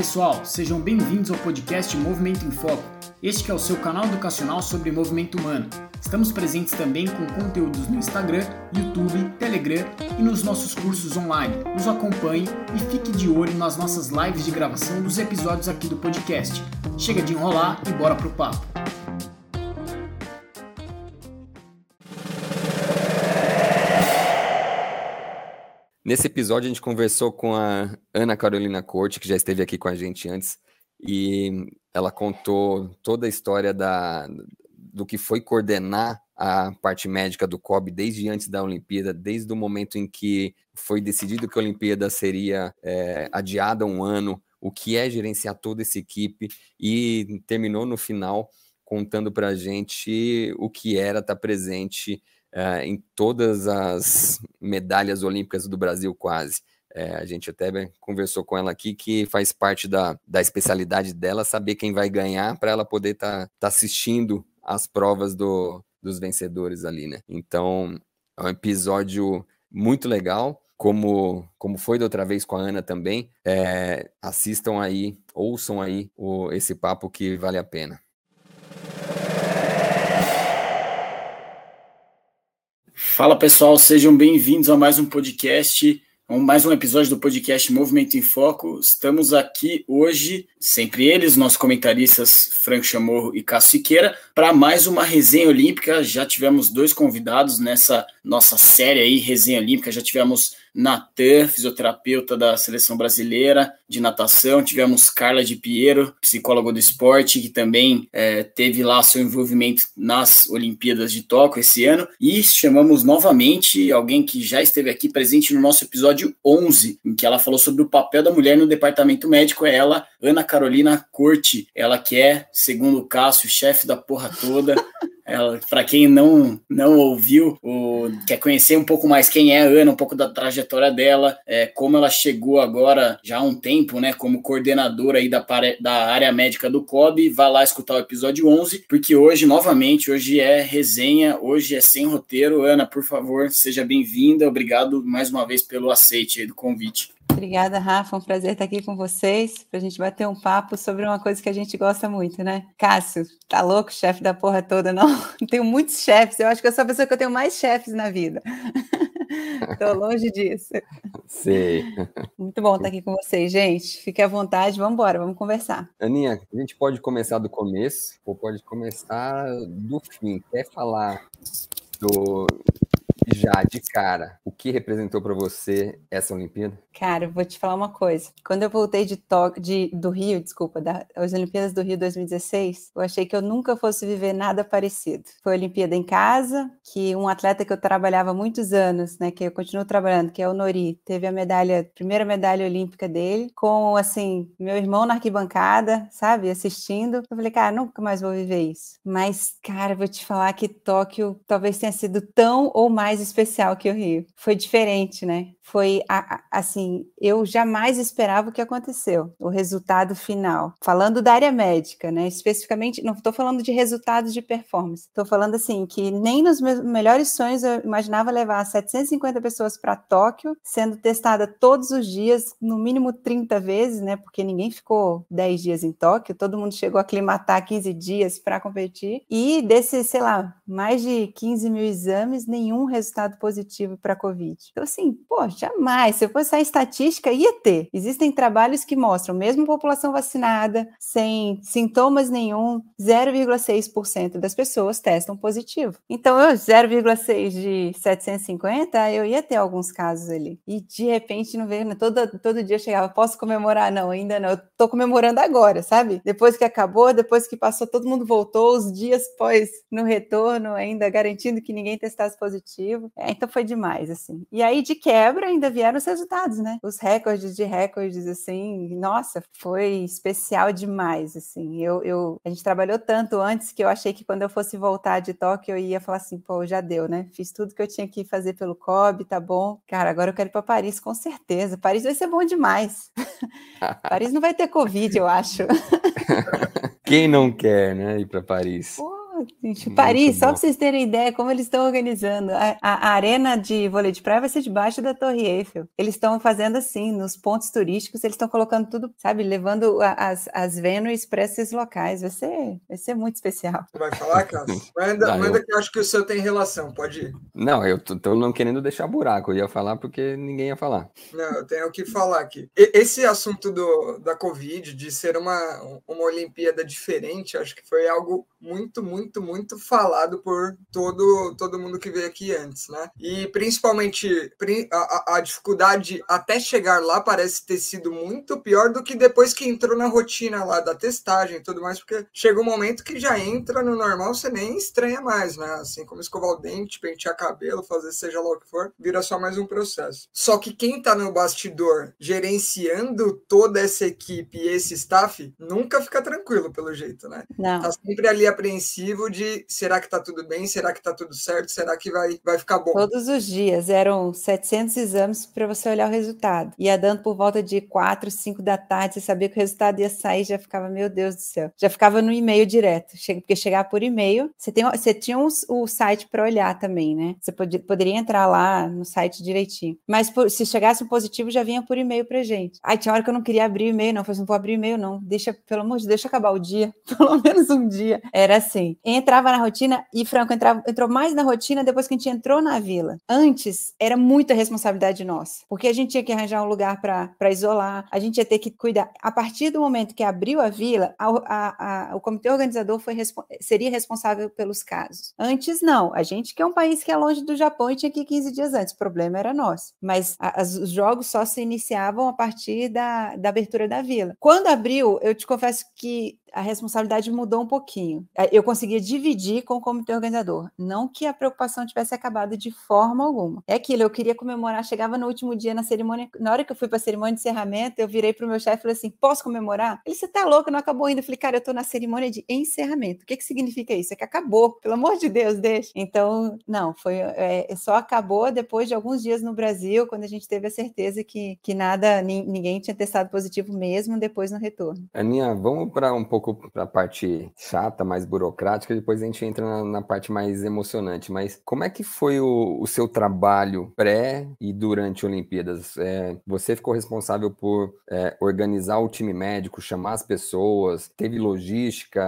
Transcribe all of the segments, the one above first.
pessoal, sejam bem-vindos ao podcast Movimento em Foco. Este é o seu canal educacional sobre movimento humano. Estamos presentes também com conteúdos no Instagram, YouTube, Telegram e nos nossos cursos online. Nos acompanhe e fique de olho nas nossas lives de gravação dos episódios aqui do podcast. Chega de enrolar e bora pro papo. Nesse episódio, a gente conversou com a Ana Carolina Corte, que já esteve aqui com a gente antes, e ela contou toda a história da, do que foi coordenar a parte médica do COB desde antes da Olimpíada, desde o momento em que foi decidido que a Olimpíada seria é, adiada um ano, o que é gerenciar toda essa equipe, e terminou no final contando para a gente o que era estar presente uh, em todas as medalhas olímpicas do Brasil, quase. É, a gente até conversou com ela aqui que faz parte da, da especialidade dela saber quem vai ganhar para ela poder estar tá, tá assistindo as provas do, dos vencedores ali, né? Então, é um episódio muito legal. Como, como foi da outra vez com a Ana também, é, assistam aí, ouçam aí o, esse papo que vale a pena. Fala pessoal, sejam bem-vindos a mais um podcast, mais um episódio do podcast Movimento em Foco. Estamos aqui hoje, sempre eles, nossos comentaristas Franco Chamorro e Cássio Siqueira, para mais uma resenha olímpica. Já tivemos dois convidados nessa nossa série aí, resenha olímpica. Já tivemos Natan, fisioterapeuta da seleção brasileira de natação. Tivemos Carla de Piero, psicóloga do esporte, que também é, teve lá seu envolvimento nas Olimpíadas de Tóquio esse ano. E chamamos novamente alguém que já esteve aqui presente no nosso episódio 11, em que ela falou sobre o papel da mulher no departamento médico. É ela, Ana Carolina Corte. Ela que é, segundo o Cássio, chefe da porra toda. Para quem não, não ouviu, o, quer conhecer um pouco mais quem é a Ana, um pouco da trajetória dela, é, como ela chegou agora já há um tempo, né, como coordenadora aí da, da área médica do COB, vá lá escutar o episódio 11, porque hoje, novamente, hoje é resenha, hoje é sem roteiro. Ana, por favor, seja bem-vinda. Obrigado mais uma vez pelo aceite do convite. Obrigada, Rafa. Um prazer estar aqui com vocês para a gente bater um papo sobre uma coisa que a gente gosta muito, né? Cássio, tá louco, chefe da porra toda? Não, tenho muitos chefes. Eu acho que eu sou a pessoa que eu tenho mais chefes na vida. Estou longe disso. Sim. Muito bom estar aqui com vocês, gente. Fique à vontade, vamos embora, vamos conversar. Aninha, a gente pode começar do começo ou pode começar do fim. Quer falar do, já de cara, o que representou para você essa Olimpíada? Cara, vou te falar uma coisa. Quando eu voltei de, de... do Rio, desculpa, das Olimpíadas do Rio 2016, eu achei que eu nunca fosse viver nada parecido. Foi a Olimpíada em casa, que um atleta que eu trabalhava há muitos anos, né, que eu continuo trabalhando, que é o Nori, teve a medalha, primeira medalha olímpica dele, com assim, meu irmão na arquibancada, sabe, assistindo. Eu falei, cara, nunca mais vou viver isso. Mas, cara, vou te falar que Tóquio talvez tenha sido tão ou mais especial que o Rio. Foi diferente, né? Foi assim, eu jamais esperava o que aconteceu, o resultado final. Falando da área médica, né? Especificamente, não estou falando de resultados de performance. Estou falando assim que nem nos meus melhores sonhos eu imaginava levar 750 pessoas para Tóquio, sendo testada todos os dias, no mínimo 30 vezes, né? Porque ninguém ficou 10 dias em Tóquio, todo mundo chegou a aclimatar 15 dias para competir. E desses, sei lá, mais de 15 mil exames, nenhum resultado positivo para Covid. Então, assim, pô, jamais. Se eu fosse a estatística, ia ter. Existem trabalhos que mostram, mesmo população vacinada, sem sintomas nenhum, 0,6% das pessoas testam positivo. Então, 0,6 de 750, eu ia ter alguns casos ali. E de repente, não veio, todo, todo dia chegava, posso comemorar? Não, ainda não. Eu tô comemorando agora, sabe? Depois que acabou, depois que passou, todo mundo voltou, os dias pós no retorno, ainda garantindo que ninguém testasse positivo. É, então foi demais, assim. E aí, de quebra, ainda vieram os resultados, né? Os recordes de recordes, assim, nossa, foi especial demais, assim. Eu, eu, a gente trabalhou tanto antes que eu achei que quando eu fosse voltar de Tóquio, eu ia falar assim, pô, já deu, né? Fiz tudo que eu tinha que fazer pelo COB, tá bom. Cara, agora eu quero ir para Paris, com certeza. Paris vai ser bom demais. Paris não vai ter Covid, eu acho. Quem não quer, né, ir para Paris? Pô, gente, Paris, só para vocês terem ideia como eles estão organizando. A, a, a, arena de vôlei de praia vai ser debaixo da Torre Eiffel. Eles estão fazendo assim, nos pontos turísticos, eles estão colocando tudo, sabe, levando as, as Vênus para esses locais. Vai ser, vai ser muito especial. Vai falar, Cássio? Manda, manda eu... que eu acho que o seu tem relação, pode ir. Não, eu tô, tô não querendo deixar buraco, eu ia falar porque ninguém ia falar. Não, eu tenho que falar aqui. Esse assunto do, da Covid, de ser uma, uma Olimpíada diferente, acho que foi algo muito, muito, muito falado por todo, todo mundo que veio aqui antes, né? E principalmente a, a dificuldade até chegar lá parece ter sido muito pior do que depois que entrou na rotina lá da testagem e tudo mais, porque chega um momento que já entra no normal, você nem estranha mais, né? Assim como escovar o dente, pentear cabelo, fazer seja lá o que for, vira só mais um processo. Só que quem tá no bastidor gerenciando toda essa equipe e esse staff nunca fica tranquilo, pelo jeito, né? Não. Tá sempre ali apreensivo de será que tá tudo bem? Será que tá tudo certo? Será que vai, vai ficar bom? Todos os dias eram 700 exames para você olhar o resultado. Ia dando por volta de 4, 5 da tarde, você sabia que o resultado ia sair, já ficava, meu Deus do céu. Já ficava no e-mail direto, porque chegar por e-mail, você, tem, você tinha um, o site para olhar também, né? Você podia, poderia entrar lá no site direitinho. Mas por, se chegasse um positivo, já vinha por e-mail pra gente. Aí tinha hora que eu não queria abrir e-mail, não. Eu falei assim, não vou abrir e-mail, não. Deixa, pelo amor de Deus, deixa acabar o dia. Pelo menos um dia. Era assim. Entrava na rotina e Franco entrava, entrou mais na rotina depois que a gente entrou na vila. Antes, era muita responsabilidade nossa. Porque a gente tinha que arranjar um lugar para isolar, a gente ia ter que cuidar. A partir do momento que abriu a vila, a, a, a, o comitê organizador foi, seria responsável pelos casos. Antes, não. A gente que é um país que é longe do Japão e tinha que ir 15 dias antes. O problema era nosso. Mas as, os jogos só se iniciavam a partir da, da abertura da vila. Quando abriu, eu te confesso que a responsabilidade mudou um pouquinho. É, eu conseguia dividir com o comitê organizador, não que a preocupação tivesse acabado de forma alguma. É aquilo, eu queria comemorar, chegava no último dia na cerimônia, na hora que eu fui para a cerimônia de encerramento, eu virei para o meu chefe e falei assim: posso comemorar? Ele, você tá louco, não acabou ainda. Eu falei, cara, eu estou na cerimônia de encerramento. O que, que significa isso? É que acabou, pelo amor de Deus, deixa. Então, não, foi é, só acabou depois de alguns dias no Brasil, quando a gente teve a certeza que, que nada, ninguém tinha testado positivo mesmo depois no retorno. Aninha, vamos para um pouco pouco para a parte chata, mais burocrática, depois a gente entra na, na, parte mais emocionante. Mas como é que foi o, o seu trabalho pré e durante Olimpíadas? É, você ficou responsável por é, organizar o time médico, chamar as pessoas, teve logística?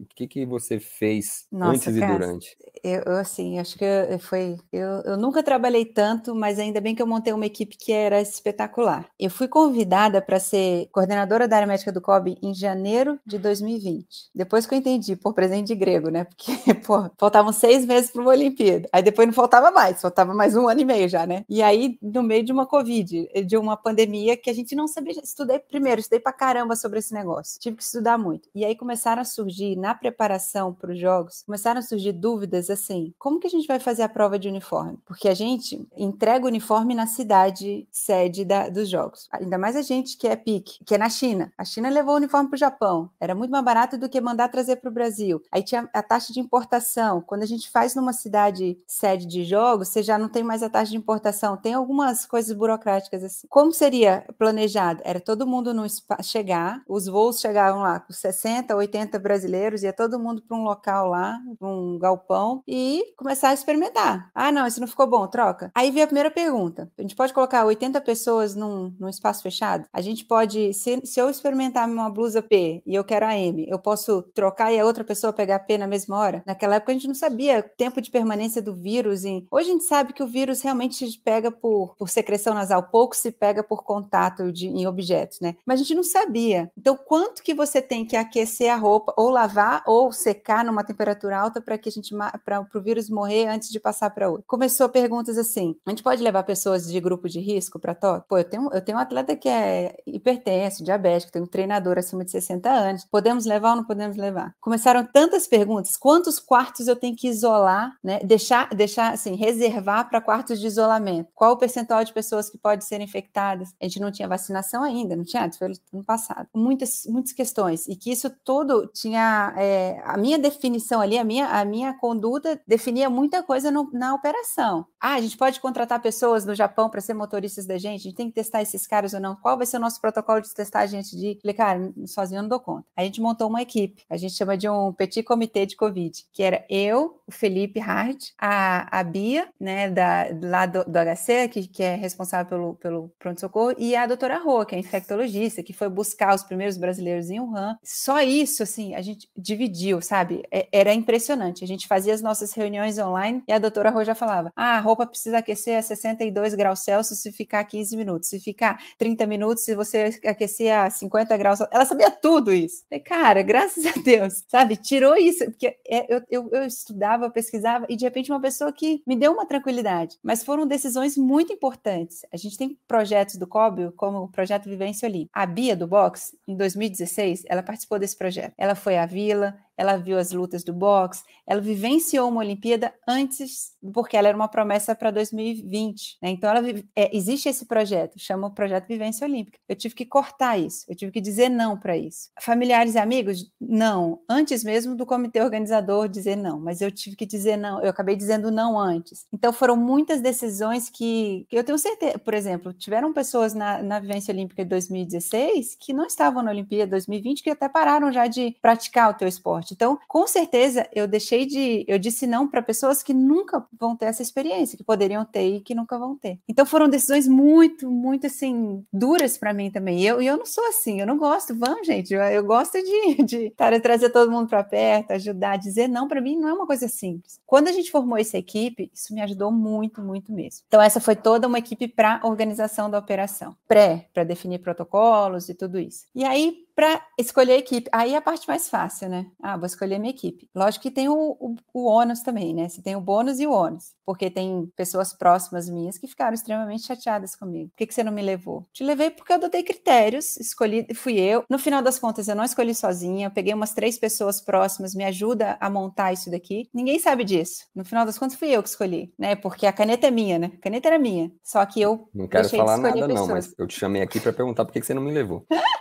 O que, que você fez Nossa, antes e durante? Eu, eu, assim, acho que eu, foi. Eu, eu nunca trabalhei tanto, mas ainda bem que eu montei uma equipe que era espetacular. Eu fui convidada para ser coordenadora da área médica do COB em janeiro de 2020. 2020. Depois que eu entendi, por presente de grego, né? Porque, pô, faltavam seis meses para uma Olimpíada. Aí depois não faltava mais, faltava mais um ano e meio já, né? E aí, no meio de uma Covid, de uma pandemia que a gente não sabia. Estudei primeiro, estudei pra caramba sobre esse negócio. Tive que estudar muito. E aí começaram a surgir, na preparação para os jogos, começaram a surgir dúvidas assim: como que a gente vai fazer a prova de uniforme? Porque a gente entrega o uniforme na cidade sede da, dos jogos. Ainda mais a gente que é PIC, que é na China. A China levou o uniforme para o Japão. Era muito mais barato do que mandar trazer para o Brasil. Aí tinha a taxa de importação. Quando a gente faz numa cidade sede de jogos, você já não tem mais a taxa de importação. Tem algumas coisas burocráticas assim. Como seria planejado? Era todo mundo no chegar, os voos chegavam lá com 60, 80 brasileiros, ia todo mundo para um local lá, um galpão, e começar a experimentar. Ah, não, isso não ficou bom, troca. Aí veio a primeira pergunta. A gente pode colocar 80 pessoas num, num espaço fechado? A gente pode, se, se eu experimentar uma blusa P e eu quero a M, eu posso trocar e a outra pessoa pegar P na mesma hora? Naquela época a gente não sabia o tempo de permanência do vírus. Em... Hoje a gente sabe que o vírus realmente se pega por, por secreção nasal, pouco se pega por contato de, em objetos, né? Mas a gente não sabia. Então, quanto que você tem que aquecer a roupa, ou lavar, ou secar numa temperatura alta para que a gente para o vírus morrer antes de passar para outro? Começou perguntas assim: a gente pode levar pessoas de grupo de risco para Tóquio? Pô, eu tenho, eu tenho um atleta que é hipertenso, diabético, tenho um treinador acima de 60 anos. Podemos levar ou não podemos levar? Começaram tantas perguntas. Quantos quartos eu tenho que isolar, né? Deixar, deixar assim, reservar para quartos de isolamento? Qual o percentual de pessoas que podem ser infectadas? A gente não tinha vacinação ainda, não tinha, foi no passado. Muitas, muitas questões. E que isso tudo tinha é, a minha definição ali, a minha, a minha conduta ajuda definia muita coisa no, na operação. Ah, a gente pode contratar pessoas no Japão para ser motoristas da gente, a gente tem que testar esses caras ou não. Qual vai ser o nosso protocolo de testagem antes de. Falei, cara, sozinho eu não dou conta. A gente montou uma equipe, a gente chama de um petit comitê de Covid, que era eu, o Felipe Hart, a, a Bia, né, da, lá do, do HC, que, que é responsável pelo, pelo pronto-socorro, e a doutora Rô, que é infectologista, que foi buscar os primeiros brasileiros em Wuhan. Só isso, assim, a gente dividiu, sabe? É, era impressionante. A gente fazia as nossas reuniões online e a doutora Rô já falava: ah, a roupa precisa aquecer a 62 graus Celsius se ficar 15 minutos, se ficar 30 minutos, se você aquecer a 50 graus. Ela sabia tudo isso. E, cara, graças a Deus, sabe? Tirou isso, porque é, eu, eu, eu estudava, pesquisava e de repente uma pessoa que me deu uma tranquilidade. Mas foram decisões muito importantes. A gente tem projetos do COBIO, como o projeto Vivência Olímpica. A Bia do Box, em 2016, ela participou desse projeto. Ela foi à vila, ela viu as lutas do boxe, ela vivenciou uma Olimpíada antes, porque ela era uma promessa para 2020. Né? Então, ela, é, existe esse projeto, chama o Projeto Vivência Olímpica. Eu tive que cortar isso, eu tive que dizer não para isso. Familiares e amigos, não. Antes mesmo do comitê organizador dizer não, mas eu tive que dizer não, eu acabei dizendo não antes. Então, foram muitas decisões que, que eu tenho certeza, por exemplo, tiveram pessoas na, na Vivência Olímpica de 2016 que não estavam na Olimpíada 2020, que até pararam já de praticar o teu esporte. Então, com certeza, eu deixei de. Eu disse não para pessoas que nunca vão ter essa experiência, que poderiam ter e que nunca vão ter. Então, foram decisões muito, muito, assim, duras para mim também. E eu, eu não sou assim, eu não gosto. Vamos, gente, eu, eu gosto de, de cara, trazer todo mundo para perto, ajudar, dizer não para mim não é uma coisa simples. Quando a gente formou essa equipe, isso me ajudou muito, muito mesmo. Então, essa foi toda uma equipe para organização da operação, pré, para definir protocolos e tudo isso. E aí, para escolher a equipe. Aí é a parte mais fácil, né? Ah, vou escolher minha equipe. Lógico que tem o, o, o ônus também, né? Você tem o bônus e o ônus, porque tem pessoas próximas minhas que ficaram extremamente chateadas comigo. Por que, que você não me levou? Te levei porque eu adotei critérios, escolhi, fui eu. No final das contas, eu não escolhi sozinha, eu peguei umas três pessoas próximas, me ajuda a montar isso daqui. Ninguém sabe disso. No final das contas, fui eu que escolhi, né? Porque a caneta é minha, né? A caneta era minha. Só que eu. Não quero falar nada, pessoas. não, mas eu te chamei aqui para perguntar por que, que você não me levou.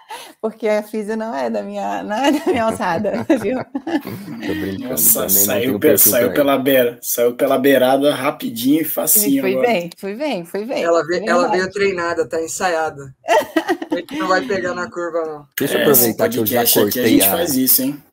porque a física não é da minha, não é da minha alçada, viu? Tô brincando. Nossa, saiu, pe saiu, pela beira, saiu pela beirada rapidinho e facinho. Fui agora. bem, fui bem, fui bem. Ela, veio, ela veio treinada, tá ensaiada. não vai pegar na curva, não. Deixa eu aproveitar é, que eu já cortei. a gente a... faz isso, hein?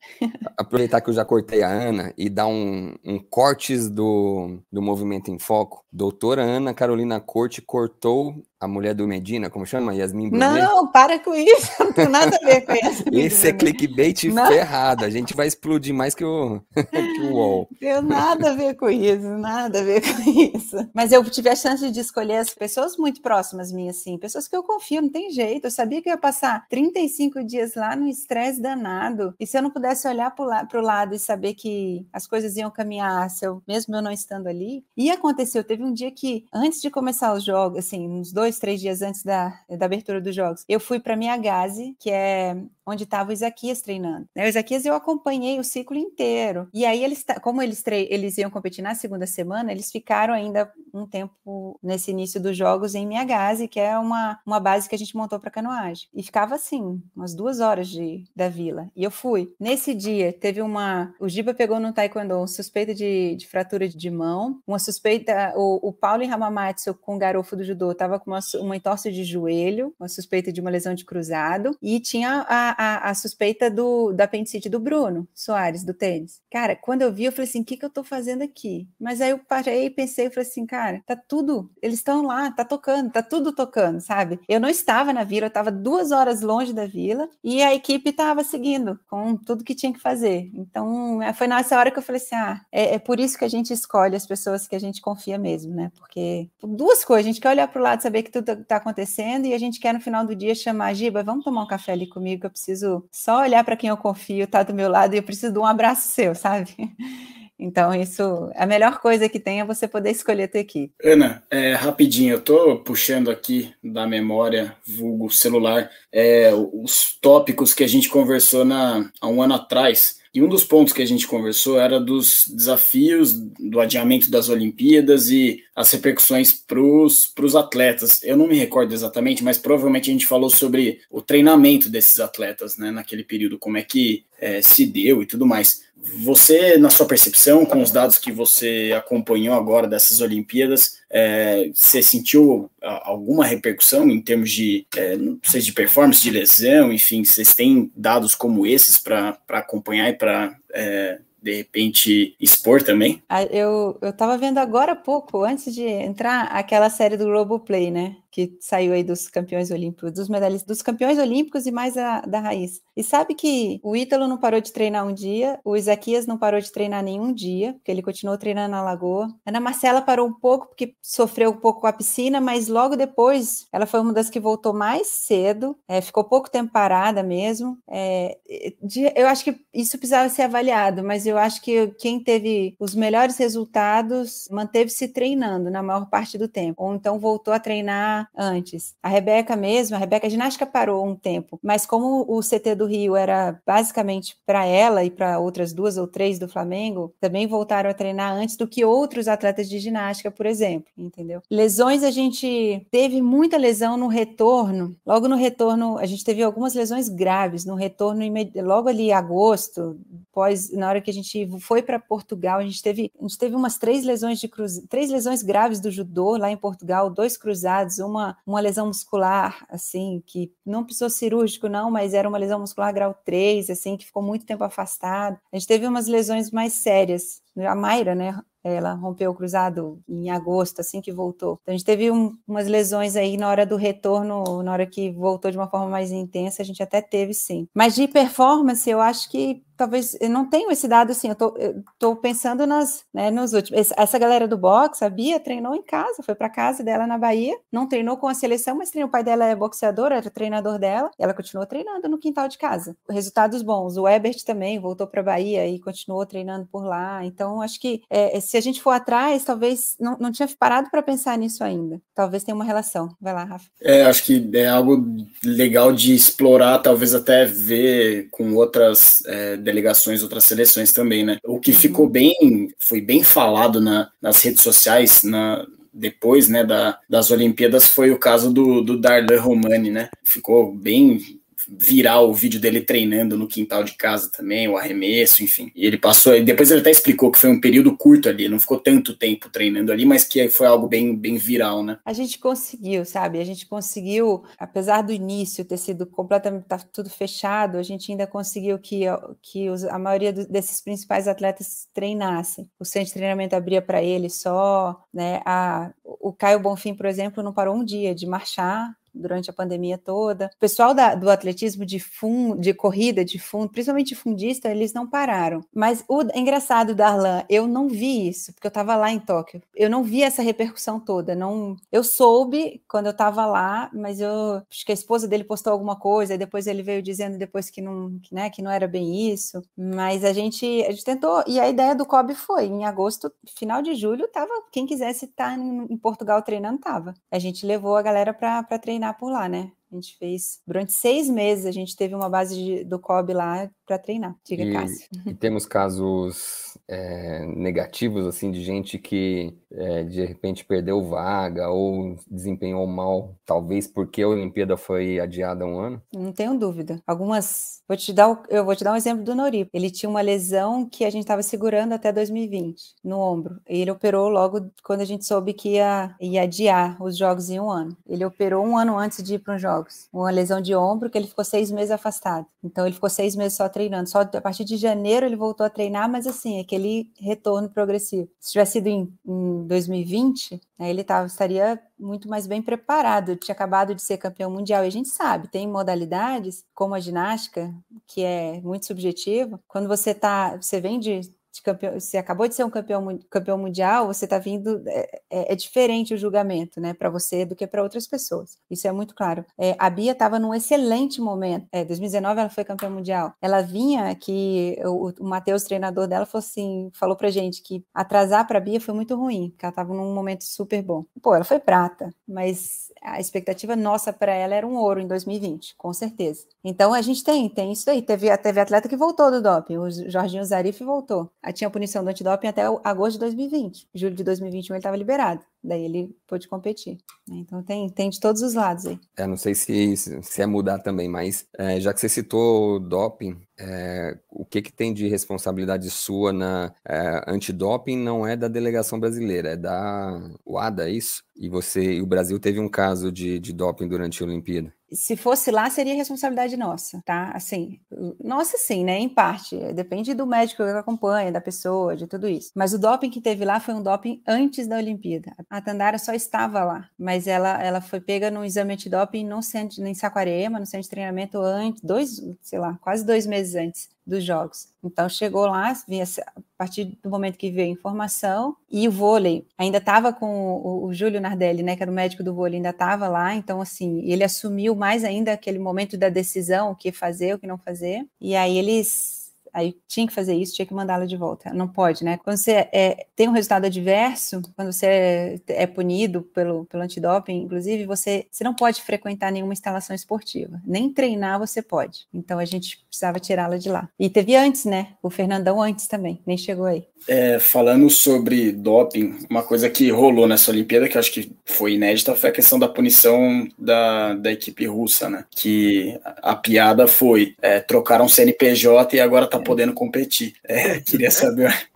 Aproveitar que eu já cortei a Ana e dar um, um cortes do, do Movimento em Foco. Doutora Ana Carolina Corte cortou a mulher do Medina, como chama? Yasmin Brunet? Não, para com isso, não tem nada a ver com isso. Esse é clickbait não. ferrado, a gente vai explodir mais que o, que o UOL. Tem nada a ver com isso, nada a ver com isso. Mas eu tive a chance de escolher as pessoas muito próximas minhas, assim, pessoas que eu confio, não tem jeito. Eu sabia que eu ia passar 35 dias lá no estresse danado, e se eu não pudesse olhar para o lado e saber que as coisas iam caminhar, se eu, mesmo eu não estando ali, e aconteceu, teve um dia que, antes de começar os jogos, assim, uns dois dois, três dias antes da, da abertura dos jogos, eu fui para minha Gaze, que é onde estava o Isaquias treinando. Né? O Isaquias eu acompanhei o ciclo inteiro. E aí eles, como eles, eles iam competir na segunda semana, eles ficaram ainda um tempo nesse início dos jogos em minha Gaze, que é uma, uma base que a gente montou para canoagem. E ficava assim, umas duas horas de, da vila. E eu fui. Nesse dia, teve uma. O Giba pegou no Taekwondo um suspeita de, de fratura de mão, uma suspeita. O, o Paulo Hamamatsu com o garofo do judô estava com uma, uma entorse de joelho, uma suspeita de uma lesão de cruzado, e tinha a, a, a, suspeita do, da apendicite do Bruno Soares, do tênis. Cara, quando eu vi, eu falei assim: o que, que eu tô fazendo aqui? Mas aí eu parei e pensei, eu falei assim, cara, tá tudo, eles estão lá, tá tocando, tá tudo tocando, sabe? Eu não estava na vila, eu estava duas horas longe da vila e a equipe estava seguindo com tudo que tinha que fazer. Então, é, foi nessa hora que eu falei assim: ah, é, é por isso que a gente escolhe as pessoas que a gente confia mesmo, né? Porque duas coisas, a gente quer olhar para o lado, saber que tudo tá acontecendo e a gente quer no final do dia chamar a Giba, vamos tomar um café ali comigo, que eu preciso preciso só olhar para quem eu confio, tá do meu lado e eu preciso de um abraço seu, sabe? Então, isso, a melhor coisa que tem é você poder escolher a tua equipe. Ana, é, rapidinho, eu tô puxando aqui da memória, vulgo celular, é, os tópicos que a gente conversou na, há um ano atrás e um dos pontos que a gente conversou era dos desafios do adiamento das Olimpíadas e as repercussões para os atletas. Eu não me recordo exatamente, mas provavelmente a gente falou sobre o treinamento desses atletas né, naquele período, como é que é, se deu e tudo mais. Você, na sua percepção, com os dados que você acompanhou agora dessas Olimpíadas, é, você sentiu alguma repercussão em termos de, é, não sei, de performance, de lesão, enfim, vocês têm dados como esses para acompanhar e para é, de repente expor também? Ah, eu, eu vendo agora há pouco, antes de entrar, aquela série do Globoplay, né? Que saiu aí dos campeões olímpicos, dos medalhistas, dos campeões olímpicos e mais a, da raiz. E sabe que o Ítalo não parou de treinar um dia, o Isaquias não parou de treinar nenhum dia, porque ele continuou treinando na lagoa. A Ana Marcela parou um pouco porque sofreu um pouco com a piscina, mas logo depois ela foi uma das que voltou mais cedo, é, ficou pouco tempo parada mesmo. É, de, eu acho que isso precisava ser avaliado, mas eu acho que quem teve os melhores resultados manteve-se treinando na maior parte do tempo, ou então voltou a treinar antes. A Rebeca mesmo, a Rebeca a ginástica parou um tempo, mas como o CT do Rio era basicamente para ela e para outras duas ou três do Flamengo, também voltaram a treinar antes do que outros atletas de ginástica, por exemplo, entendeu? Lesões a gente teve muita lesão no retorno. Logo no retorno, a gente teve algumas lesões graves no retorno logo ali em agosto, pós na hora que a gente foi para Portugal, a gente teve a gente teve umas três lesões de cruz, três lesões graves do judô lá em Portugal, dois cruzados, uma lesão muscular, assim, que não precisou cirúrgico, não, mas era uma lesão muscular grau 3, assim, que ficou muito tempo afastado. A gente teve umas lesões mais sérias. A Mayra, né, ela rompeu o cruzado em agosto, assim que voltou. Então, a gente teve um, umas lesões aí na hora do retorno, na hora que voltou de uma forma mais intensa, a gente até teve sim. Mas de performance, eu acho que talvez eu não tenho esse dado assim, eu tô, tô pensando nas, né, nos últimos. Essa galera do boxe, a Bia treinou em casa, foi para casa dela na Bahia, não treinou com a seleção, mas treinou, o pai dela é boxeador, era treinador dela, ela continuou treinando no quintal de casa. Resultados bons. O Ebert também voltou para Bahia e continuou treinando por lá. Então, acho que é, se a gente for atrás, talvez não, não tinha parado para pensar nisso ainda. Talvez tenha uma relação. Vai lá, Rafa. É, acho que é algo legal de explorar, talvez até ver com outras é, delegações, outras seleções também, né? O que uhum. ficou bem, foi bem falado na, nas redes sociais, na, depois né, da, das Olimpíadas foi o caso do, do Darlan Romani, né? Ficou bem viral o vídeo dele treinando no quintal de casa também, o arremesso, enfim. E ele passou, e depois ele até explicou que foi um período curto ali, não ficou tanto tempo treinando ali, mas que foi algo bem, bem viral, né? A gente conseguiu, sabe? A gente conseguiu, apesar do início ter sido completamente tá tudo fechado, a gente ainda conseguiu que, que os, a maioria do, desses principais atletas treinassem. O centro de treinamento abria para eles só, né? A, o Caio Bonfim, por exemplo, não parou um dia de marchar durante a pandemia toda. O pessoal da, do atletismo de fundo, de corrida de fundo, principalmente fundista, eles não pararam. Mas o engraçado, Darlan, eu não vi isso, porque eu estava lá em Tóquio. Eu não vi essa repercussão toda. Não, eu soube quando eu estava lá, mas eu acho que a esposa dele postou alguma coisa, e depois ele veio dizendo depois que não, que, né, que não era bem isso. Mas a gente, a gente tentou, e a ideia do COB foi, em agosto, final de julho, tava, quem quisesse estar em, em Portugal treinando, tava. A gente levou a galera para treinar treinar por lá, né? A gente fez durante seis meses, a gente teve uma base de, do COB lá para treinar. Diga, e, Cássio. E temos casos é, negativos, assim, de gente que é, de repente perdeu vaga ou desempenhou mal, talvez porque a Olimpíada foi adiada um ano? Não tenho dúvida. Algumas. Vou te dar, eu vou te dar um exemplo do Nori. Ele tinha uma lesão que a gente estava segurando até 2020 no ombro. E ele operou logo quando a gente soube que ia, ia adiar os jogos em um ano. Ele operou um ano antes de ir para os jogos. Uma lesão de ombro que ele ficou seis meses afastado. Então ele ficou seis meses só treinando. Só a partir de janeiro ele voltou a treinar, mas assim, aquele retorno progressivo. Se tivesse sido em, em 2020, né, ele tava, estaria muito mais bem preparado. Tinha acabado de ser campeão mundial. E a gente sabe, tem modalidades como a ginástica, que é muito subjetiva. Quando você tá, você vem de de campeão, você acabou de ser um campeão, campeão mundial, você está vindo, é, é, é, diferente o julgamento, né, para você do que para outras pessoas. Isso é muito claro. É, a Bia estava num excelente momento. É, 2019 ela foi campeã mundial. Ela vinha que o, o Matheus, treinador dela, falou assim, falou pra gente que atrasar para a Bia foi muito ruim, porque ela estava num momento super bom. Pô, ela foi prata, mas a expectativa nossa para ela era um ouro em 2020, com certeza. Então a gente tem, tem isso aí. Teve, teve atleta que voltou do doping, o Jorginho Zarif voltou. Tinha punição do antidoping até agosto de 2020. Julho de 2021 ele estava liberado. Daí ele pôde competir. Né? Então tem, tem de todos os lados aí. É, não sei se, se é mudar também, mas é, já que você citou doping, é, o que, que tem de responsabilidade sua na é, antidoping não é da delegação brasileira, é da UADA, é isso? E você e o Brasil teve um caso de, de doping durante a Olimpíada? Se fosse lá, seria responsabilidade nossa, tá? Assim, nossa sim, né? Em parte. Depende do médico que acompanha, da pessoa, de tudo isso. Mas o doping que teve lá foi um doping antes da Olimpíada. A Tandara só estava lá, mas ela, ela foi pega no exame antidoping no centro, em Saquarema, no centro de treinamento antes, dois, sei lá, quase dois meses antes dos jogos. Então chegou lá, vinha a partir do momento que veio a informação, e o vôlei. Ainda estava com o, o, Júlio Nardelli, né, que era o médico do vôlei, ainda estava lá, então assim, ele assumiu mais ainda aquele momento da decisão, o que fazer, o que não fazer, e aí eles aí tinha que fazer isso, tinha que mandá-la de volta. Não pode, né? Quando você é, tem um resultado adverso, quando você é, punido pelo, pelo antidoping, inclusive, você, você não pode frequentar nenhuma instalação esportiva. Nem treinar você pode. Então a gente precisava tirá-la de lá. E teve antes, né? O Fernandão antes também, nem chegou aí. É, falando sobre doping, uma coisa que rolou nessa Olimpíada, que eu acho que foi inédita, foi a questão da punição da, da equipe russa, né? Que a piada foi: é, trocaram CNPJ e agora tá podendo competir. É, queria saber.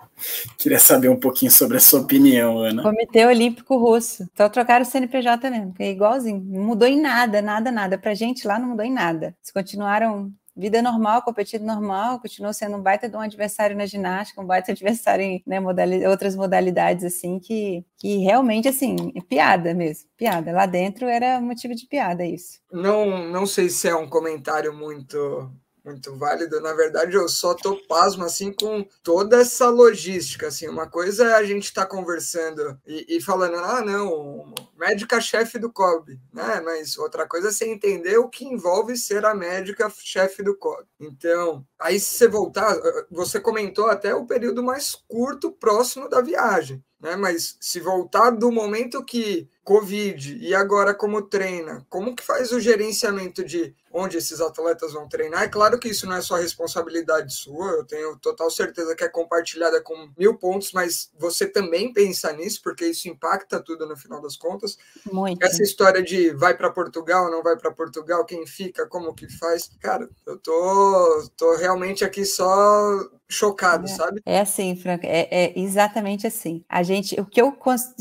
Queria saber um pouquinho sobre a sua opinião, Ana. Comitê Olímpico Russo. Então trocaram o CNPJ mesmo, é igualzinho. Não mudou em nada, nada, nada. Pra gente lá não mudou em nada. Eles continuaram vida normal, competido normal, continuou sendo um baita de um adversário na ginástica, um baita adversário em né, modalidade, outras modalidades, assim, que, que realmente, assim, é piada mesmo, piada. Lá dentro era motivo de piada isso. Não, não sei se é um comentário muito muito válido. Na verdade, eu só tô pasmo assim com toda essa logística. Assim, uma coisa é a gente estar tá conversando e, e, falando, ah, não, médica-chefe do COB, né? Mas outra coisa é você entender o que envolve ser a médica-chefe do COB. Então, aí se você voltar, você comentou até o período mais curto próximo da viagem. Né? Mas se voltar do momento que Covid e agora como treina, como que faz o gerenciamento de onde esses atletas vão treinar? É claro que isso não é só responsabilidade sua, eu tenho total certeza que é compartilhada com mil pontos, mas você também pensa nisso, porque isso impacta tudo no final das contas. Muito. Essa história de vai para Portugal, não vai para Portugal, quem fica, como que faz? Cara, eu tô, tô realmente aqui só chocado, é, sabe? É assim, Franca, é, é, exatamente assim. A gente, o que eu,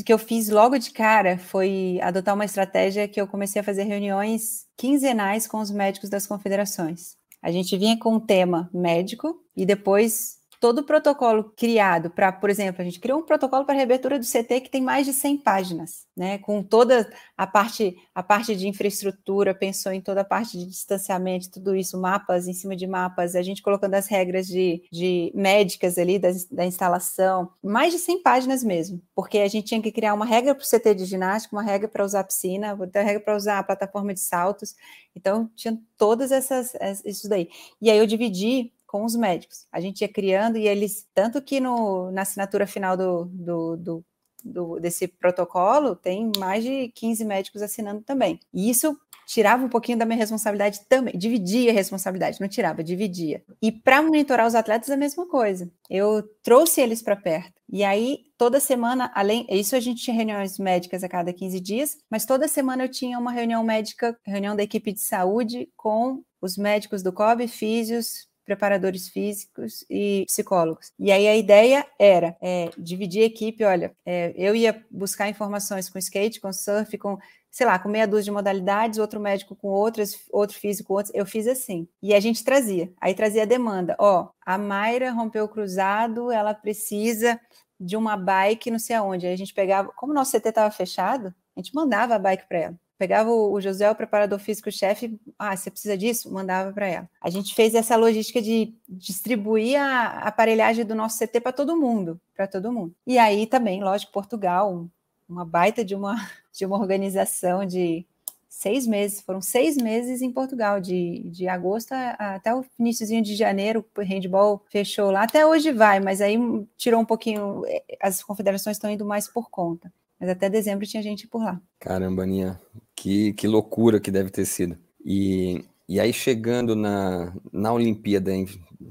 que eu fiz logo de cara foi adotar uma estratégia que eu comecei a fazer reuniões quinzenais com os médicos das confederações. A gente vinha com um tema médico e depois todo o protocolo criado para, por exemplo, a gente criou um protocolo para reabertura do CT que tem mais de 100 páginas, né? Com toda a parte, a parte de infraestrutura, pensou em toda a parte de distanciamento, tudo isso, mapas em cima de mapas, a gente colocando as regras de, de médicas ali da, da instalação, mais de 100 páginas mesmo, porque a gente tinha que criar uma regra para o CT de ginástica, uma regra para usar piscina, outra regra para usar a plataforma de saltos, então tinha todas essas, isso daí. E aí eu dividi com os médicos. A gente ia criando e eles, tanto que no, na assinatura final do, do, do, do, desse protocolo, tem mais de 15 médicos assinando também. E isso tirava um pouquinho da minha responsabilidade também, dividia a responsabilidade, não tirava, dividia. E para monitorar os atletas, a mesma coisa. Eu trouxe eles para perto. E aí, toda semana, além. Isso a gente tinha reuniões médicas a cada 15 dias, mas toda semana eu tinha uma reunião médica, reunião da equipe de saúde com os médicos do COB, físios, preparadores físicos e psicólogos. E aí a ideia era é, dividir a equipe, olha, é, eu ia buscar informações com skate, com surf, com, sei lá, com meia dúzia de modalidades, outro médico com outras, outro físico com outros, eu fiz assim. E a gente trazia, aí trazia a demanda, ó, a Mayra rompeu o cruzado, ela precisa de uma bike não sei aonde, aí a gente pegava, como o nosso CT estava fechado, a gente mandava a bike para ela. Pegava o, José, o preparador físico-chefe, ah, você precisa disso? Mandava para ela. A gente fez essa logística de distribuir a aparelhagem do nosso CT para todo mundo, para todo mundo. E aí também, lógico, Portugal, uma baita de uma, de uma organização de seis meses, foram seis meses em Portugal, de, de agosto até o iníciozinho de janeiro, o handball fechou lá, até hoje vai, mas aí tirou um pouquinho, eh, as confederações estão indo mais por conta. Mas até dezembro tinha gente por lá. Caramba, Aninha, que, que loucura que deve ter sido. E E aí, chegando na, na Olimpíada em,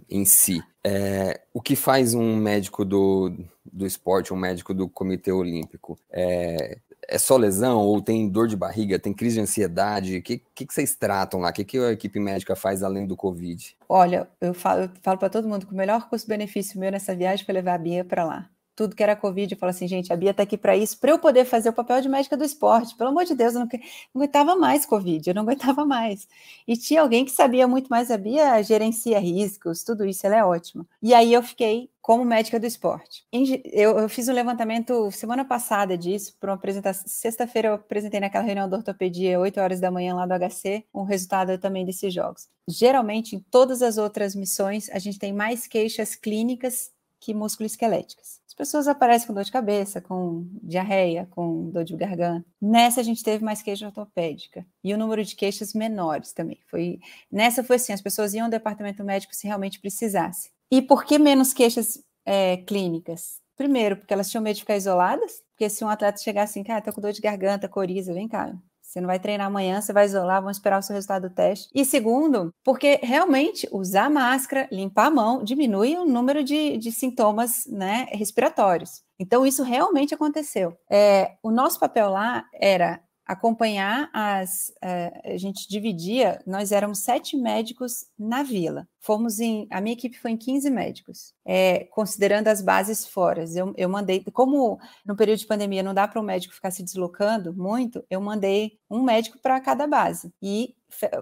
em si, é, o que faz um médico do, do esporte, um médico do Comitê Olímpico? É, é só lesão ou tem dor de barriga, tem crise de ansiedade? O que, que, que, vocês tratam lá? O que, que a equipe médica faz além do Covid? Olha, eu falo, falo para todo mundo que o melhor custo-benefício meu nessa viagem foi levar a Bia para lá tudo que era Covid, eu falo assim, gente, a Bia está aqui para isso, para eu poder fazer o papel de médica do esporte. Pelo amor de Deus, eu não, não, aguentava mais Covid, eu não aguentava mais. E tinha alguém que sabia muito mais, a Bia gerencia riscos, tudo isso, ela é ótima. E aí eu fiquei como médica do esporte. Eu, eu fiz um levantamento semana passada disso, para uma apresentação. Sexta-feira eu apresentei naquela reunião da ortopedia, 8 horas da manhã lá do HC, um resultado também desses jogos. Geralmente, em todas as outras missões, a gente tem mais queixas clínicas que músculo-esqueléticas. As pessoas aparecem com dor de cabeça, com diarreia, com dor de garganta. Nessa a gente teve mais queixa ortopédica e o número de queixas menores também. Foi nessa foi assim, as pessoas iam ao departamento médico se realmente precisasse. E por que menos queixas é, clínicas? Primeiro, porque elas tinham medo de ficar isoladas, porque se um atleta chegasse assim, cara, tô com dor de garganta, coriza, vem cá, você não vai treinar amanhã, você vai isolar, vamos esperar o seu resultado do teste. E segundo, porque realmente usar máscara, limpar a mão, diminui o número de, de sintomas né, respiratórios. Então, isso realmente aconteceu. É, o nosso papel lá era acompanhar as. Uh, a gente dividia, nós éramos sete médicos na vila. Fomos em. A minha equipe foi em 15 médicos, é, considerando as bases fora. Eu, eu mandei. Como no período de pandemia não dá para o médico ficar se deslocando muito, eu mandei um médico para cada base. E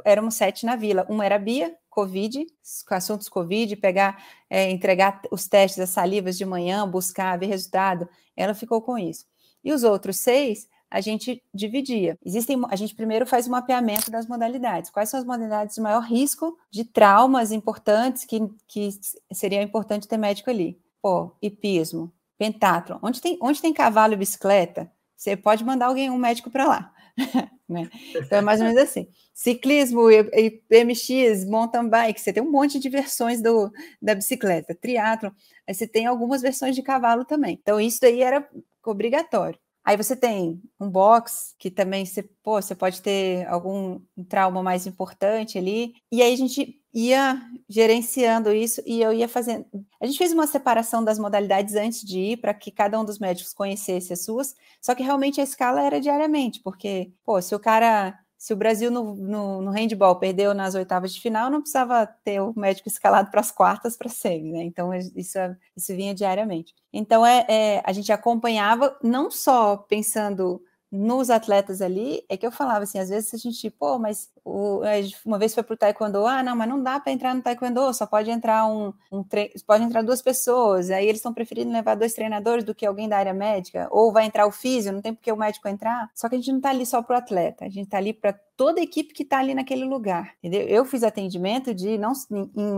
éramos sete na vila. Um era Bia, Covid, assuntos Covid, pegar, é, entregar os testes, as salivas de manhã, buscar, ver resultado. Ela ficou com isso. E os outros seis a gente dividia. Existem, a gente primeiro faz o mapeamento das modalidades. Quais são as modalidades de maior risco de traumas importantes que, que seria importante ter médico ali? Pô, hipismo, pentathlon. Onde tem, onde tem cavalo e bicicleta, você pode mandar alguém, um médico para lá. né? Então é mais ou menos assim. Ciclismo, MX, mountain bike, você tem um monte de versões do, da bicicleta. Triatlo, aí você tem algumas versões de cavalo também. Então isso daí era obrigatório. Aí você tem um box, que também você, pô, você pode ter algum trauma mais importante ali. E aí a gente ia gerenciando isso e eu ia fazendo. A gente fez uma separação das modalidades antes de ir, para que cada um dos médicos conhecesse as suas, só que realmente a escala era diariamente, porque, pô, se o cara se o Brasil no, no, no, handball perdeu nas oitavas de final, não precisava ter o médico escalado para as quartas para semi, né? Então isso, isso vinha diariamente. Então é, é, a gente acompanhava não só pensando nos atletas ali, é que eu falava assim, às vezes a gente, pô, mas o, uma vez foi para o taekwondo, ah, não, mas não dá para entrar no taekwondo, só pode entrar um, um pode entrar duas pessoas, aí eles estão preferindo levar dois treinadores do que alguém da área médica, ou vai entrar o físio, não tem porque o médico entrar, só que a gente não está ali só para o atleta, a gente está ali para toda a equipe que está ali naquele lugar, entendeu? Eu fiz atendimento de, não, em, em,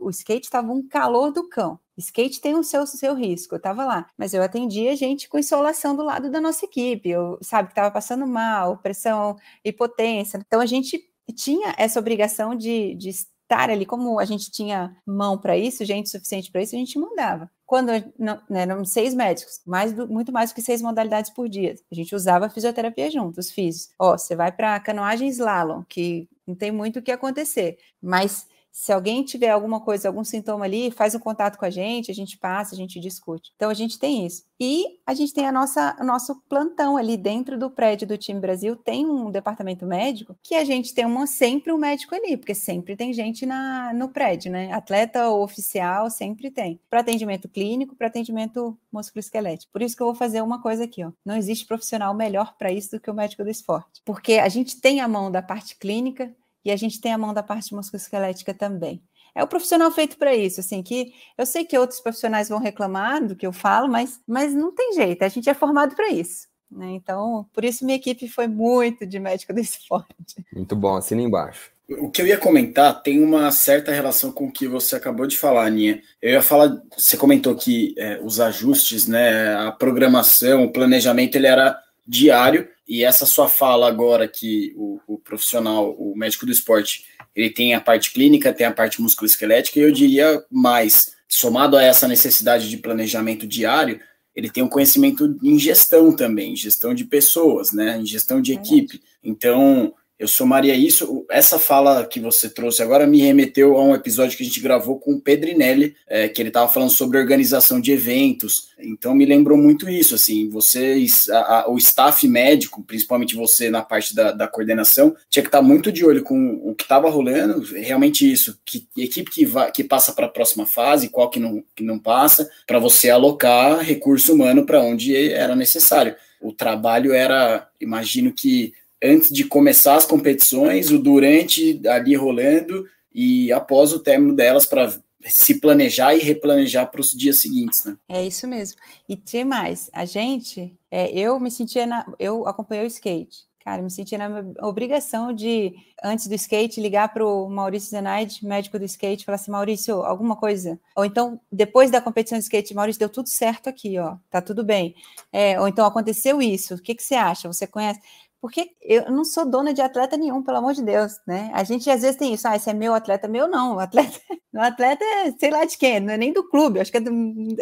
o skate estava um calor do cão, Skate tem o seu, seu risco, eu estava lá, mas eu atendia gente com insolação do lado da nossa equipe, eu sabe que estava passando mal, pressão, hipotência. Então a gente tinha essa obrigação de, de estar ali, como a gente tinha mão para isso, gente suficiente para isso, a gente mandava. Quando né, eram seis médicos, mais do, muito mais do que seis modalidades por dia, a gente usava fisioterapia junto, os físicos. Ó, você vai para canoagem slalom, que não tem muito o que acontecer, mas se alguém tiver alguma coisa, algum sintoma ali, faz um contato com a gente, a gente passa, a gente discute. Então a gente tem isso. E a gente tem a nossa, o nosso plantão ali dentro do prédio do time Brasil, tem um departamento médico que a gente tem uma, sempre um médico ali, porque sempre tem gente na, no prédio, né? Atleta ou oficial sempre tem. Para atendimento clínico, para atendimento musculoesquelético. Por isso que eu vou fazer uma coisa aqui, ó. Não existe profissional melhor para isso do que o médico do esporte. Porque a gente tem a mão da parte clínica, e a gente tem a mão da parte musculoesquelética também. É o profissional feito para isso, assim, que eu sei que outros profissionais vão reclamar do que eu falo, mas, mas não tem jeito, a gente é formado para isso. Né? Então, por isso minha equipe foi muito de médico do esporte. Muito bom, assina embaixo. O que eu ia comentar tem uma certa relação com o que você acabou de falar, Aninha. Eu ia falar, você comentou que é, os ajustes, né, a programação, o planejamento, ele era diário, e essa sua fala agora que o, o, profissional, o médico do esporte, ele tem a parte clínica, tem a parte musculoesquelética, e eu diria mais, somado a essa necessidade de planejamento diário, ele tem um conhecimento em gestão também, gestão de pessoas, né, em gestão de equipe. Então, eu somaria isso. Essa fala que você trouxe agora me remeteu a um episódio que a gente gravou com o Pedrinelli, é, que ele estava falando sobre organização de eventos. Então me lembrou muito isso. Assim, vocês, a, a, o staff médico, principalmente você na parte da, da coordenação, tinha que estar tá muito de olho com o que estava rolando. Realmente isso, que equipe que, vai, que passa para a próxima fase, qual que não, que não passa, para você alocar recurso humano para onde era necessário. O trabalho era, imagino que antes de começar as competições, o durante ali rolando e após o término delas para se planejar e replanejar para os dias seguintes, né? É isso mesmo. E tem mais, a gente, é, eu me sentia na, eu acompanhei o skate. Cara, me sentia na obrigação de, antes do skate, ligar para o Maurício Zenaide, médico do skate, falar assim, Maurício, alguma coisa? Ou então, depois da competição de skate, Maurício, deu tudo certo aqui, ó, tá tudo bem. É, ou então, aconteceu isso, o que, que você acha? Você conhece? Porque eu não sou dona de atleta nenhum, pelo amor de Deus, né? A gente às vezes tem isso, ah, esse é meu atleta, meu não, o atleta, o atleta é sei lá de quem, não é nem do clube, acho que é do,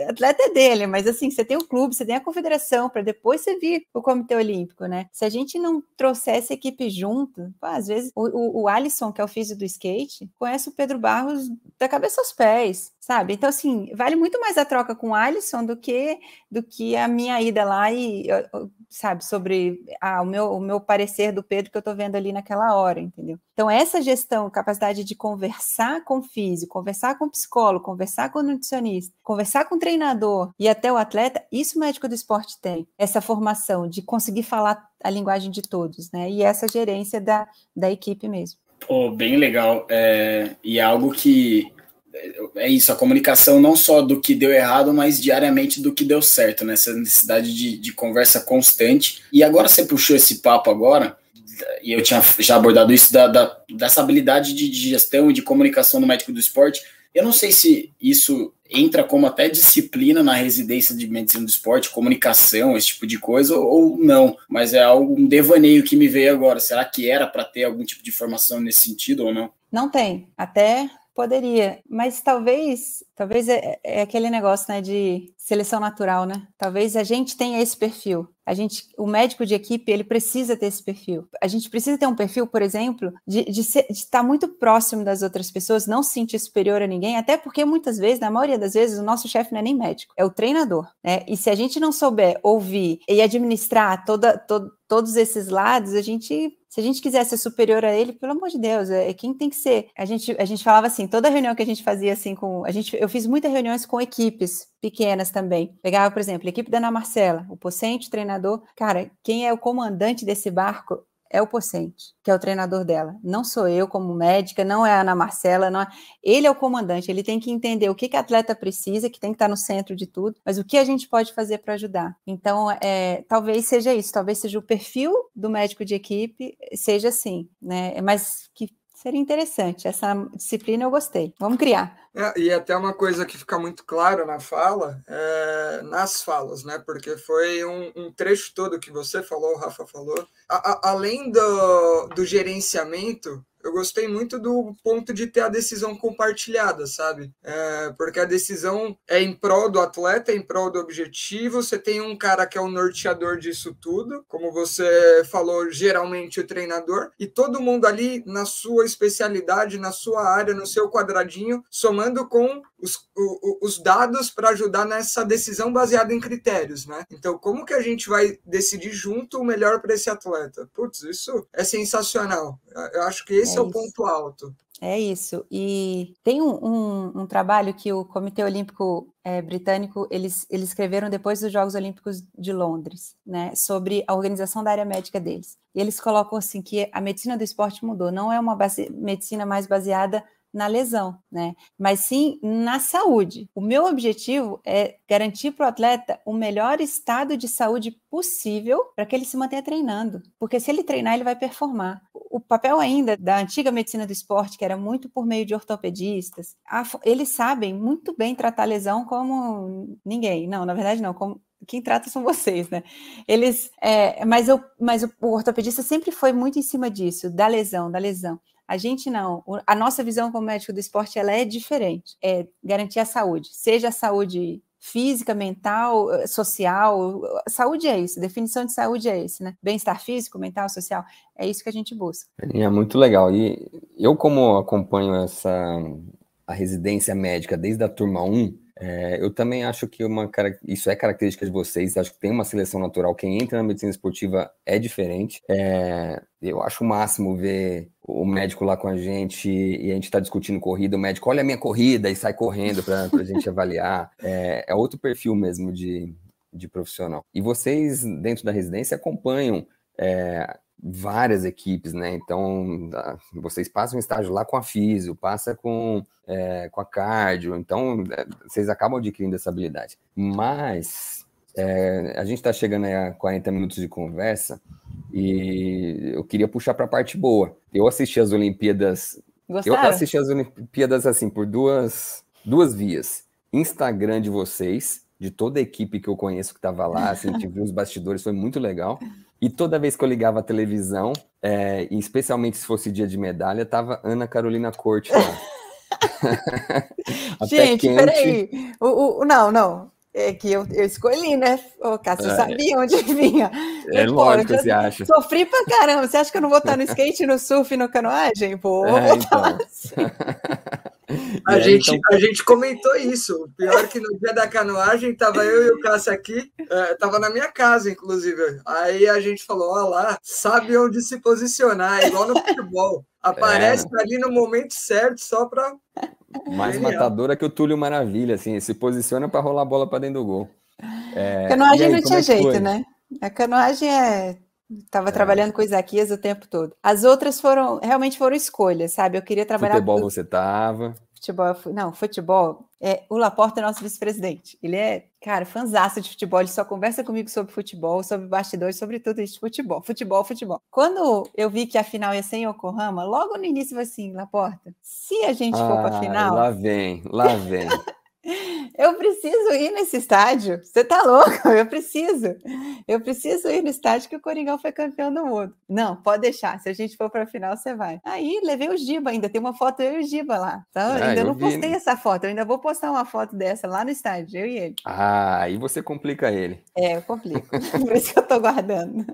atleta é dele, mas assim, você tem o clube, você tem a confederação, para depois você vir o Comitê Olímpico, né? Se a gente não trouxesse a equipe junto, pô, às vezes o, o, o Alisson, que é o físico do skate, conhece o Pedro Barros da cabeça aos pés, sabe? Então, assim, vale muito mais a troca com o Alisson do que, do que a minha ida lá e, sabe, sobre ah, o, meu, o meu parecer do Pedro que eu estou vendo ali naquela hora, entendeu? Então, essa gestão, capacidade de conversar com o físico, conversar com o psicólogo, conversar com o nutricionista, conversar com o treinador e até o atleta, isso o médico do esporte tem, essa formação de conseguir falar a linguagem de todos, né? E essa gerência da, da equipe mesmo. Pô, bem legal. É, e é algo que é isso, a comunicação não só do que deu errado, mas diariamente do que deu certo, né? Essa necessidade de, de conversa constante. E agora você puxou esse papo agora, e eu tinha já abordado isso, da, da dessa habilidade de, gestão e de comunicação do médico do esporte. Eu não sei se isso entra como até disciplina na residência de medicina do esporte, comunicação, esse tipo de coisa, ou não, mas é algo, um devaneio que me veio agora. Será que era para ter algum tipo de formação nesse sentido ou não? Não tem. Até Poderia, mas talvez, talvez é, é, aquele negócio, né, de seleção natural, né? Talvez a gente tenha esse perfil. A gente, o médico de equipe, ele precisa ter esse perfil. A gente precisa ter um perfil, por exemplo, de, de, ser, de estar muito próximo das outras pessoas, não se sentir superior a ninguém, até porque muitas vezes, na maioria das vezes, o nosso chefe não é nem médico, é o treinador, né? E se a gente não souber ouvir e administrar toda, todo, todos esses lados, a gente se a gente quiser ser superior a ele, pelo amor de Deus, é, é quem tem que ser. A gente, a gente falava assim, toda reunião que a gente fazia assim com, a gente, eu fiz muitas reuniões com equipes pequenas também. Pegava, por exemplo, a equipe da Ana Marcela, o Pocente, o treinador, cara, quem é o comandante desse barco é o Pocente, que é o treinador dela. Não sou eu como médica, não é a Ana Marcela, não é... ele é o comandante, ele tem que entender o que, que a atleta precisa, que tem que estar no centro de tudo, mas o que a gente pode fazer para ajudar. Então, é, talvez seja isso, talvez seja o perfil do médico de equipe, seja assim, né? Mas que Seria interessante. Essa disciplina eu gostei. Vamos criar. É, e até uma coisa que fica muito claro na fala, é, nas falas, né? Porque foi um, um, trecho todo que você falou, o Rafa falou. A, a, além do, do gerenciamento, eu gostei muito do ponto de ter a decisão compartilhada, sabe? É, porque a decisão é em prol do atleta, é em prol do objetivo. Você tem um cara que é o norteador disso tudo, como você falou, geralmente o treinador, e todo mundo ali na sua especialidade, na sua área, no seu quadradinho, somando com os, os dados para ajudar nessa decisão baseada em critérios, né? Então, como que a gente vai decidir junto o melhor para esse atleta? Putz, isso é sensacional. Eu acho que esse é, é o ponto alto. É isso. E tem um, um, um trabalho que o Comitê Olímpico é, Britânico eles, eles escreveram depois dos Jogos Olímpicos de Londres, né, sobre a organização da área médica deles. E eles colocam assim que a medicina do esporte mudou. Não é uma base, medicina mais baseada na lesão, né? Mas sim na saúde. O meu objetivo é garantir para o atleta o melhor estado de saúde possível para que ele se mantenha treinando. Porque se ele treinar, ele vai performar. O papel ainda da antiga medicina do esporte, que era muito por meio de ortopedistas, eles sabem muito bem tratar lesão como ninguém. Não, na verdade não, como quem trata são vocês, né? Eles, é, mas, eu, mas o, o ortopedista sempre foi muito em cima disso, da lesão, da lesão. A gente não. A nossa visão como médico do esporte ela é diferente. É garantir a saúde, seja a saúde física, mental, eh, social. Saúde é isso, definição de saúde é isso, né? Bem-estar físico, mental, social. É isso que a gente busca. É muito legal. E eu, como acompanho essa a residência médica desde a turma 1, é, eu também acho que uma, isso é característica de vocês. Acho que tem uma seleção natural. Quem entra na medicina esportiva é diferente. É, eu acho o máximo ver o médico lá com a gente e a gente está discutindo corrida. O médico olha a minha corrida e sai correndo para a gente avaliar. É, é, outro perfil mesmo de, de profissional. E vocês, dentro da residência, acompanham é, várias equipes, né? Então, vocês passam um estágio lá com a físio, passa com, é, com a cardio, então é, vocês acabam adquirindo essa habilidade. Mas é, a gente está chegando a 40 minutos de conversa e eu queria puxar para a parte boa. Eu assisti as Olimpíadas. Gostaram? Eu assisti as Olimpíadas assim por duas, duas vias. Instagram de vocês, de toda a equipe que eu conheço que estava lá, assim, a gente viu os bastidores, foi muito legal. E toda vez que eu ligava a televisão, é, especialmente se fosse dia de medalha, tava Ana Carolina Corte lá. Gente, peraí. O, o, não, não. É que eu, eu escolhi, né? Ô, Cássio, eu é, sabia onde vinha. É lógico, você acha. Sofri pra caramba. Você acha que eu não vou estar no skate, no surf, no canoagem? Vou, é, então. assim. A, aí, gente, então... a gente comentou isso. O pior é que no dia da canoagem, tava eu e o Cássio aqui, é, tava na minha casa, inclusive. Aí a gente falou: ó lá, sabe onde se posicionar, igual no futebol. Aparece é. ali no momento certo, só para. Mais Genial. matadora que o Túlio Maravilha, assim, se posiciona para rolar a bola para dentro do gol. É... Canoagem aí, não tinha é jeito, foi? né? A canoagem é Estava é. trabalhando com Isaquias o tempo todo. As outras foram, realmente foram escolhas, sabe? Eu queria trabalhar. Futebol você tava. Futebol, não, futebol. É, o Laporta é nosso vice-presidente. Ele é, cara, fanzaço de futebol. Ele só conversa comigo sobre futebol, sobre bastidores, sobre tudo isso futebol. Futebol, futebol. Quando eu vi que a final ia ser em Yokohama, logo no início eu assim, Laporta, se a gente ah, for para a final. Lá vem, lá vem. Eu preciso ir nesse estádio. Você tá louco? Eu preciso. Eu preciso ir no estádio que o Coringão foi campeão do mundo. Não, pode deixar. Se a gente for para a final, você vai. Aí levei o Giba ainda. Tem uma foto eu e o Giba lá. Então, ah, ainda não vi. postei essa foto. Eu ainda vou postar uma foto dessa lá no estádio, eu e ele. Ah, aí você complica ele. É, eu complico. Por isso que eu tô guardando.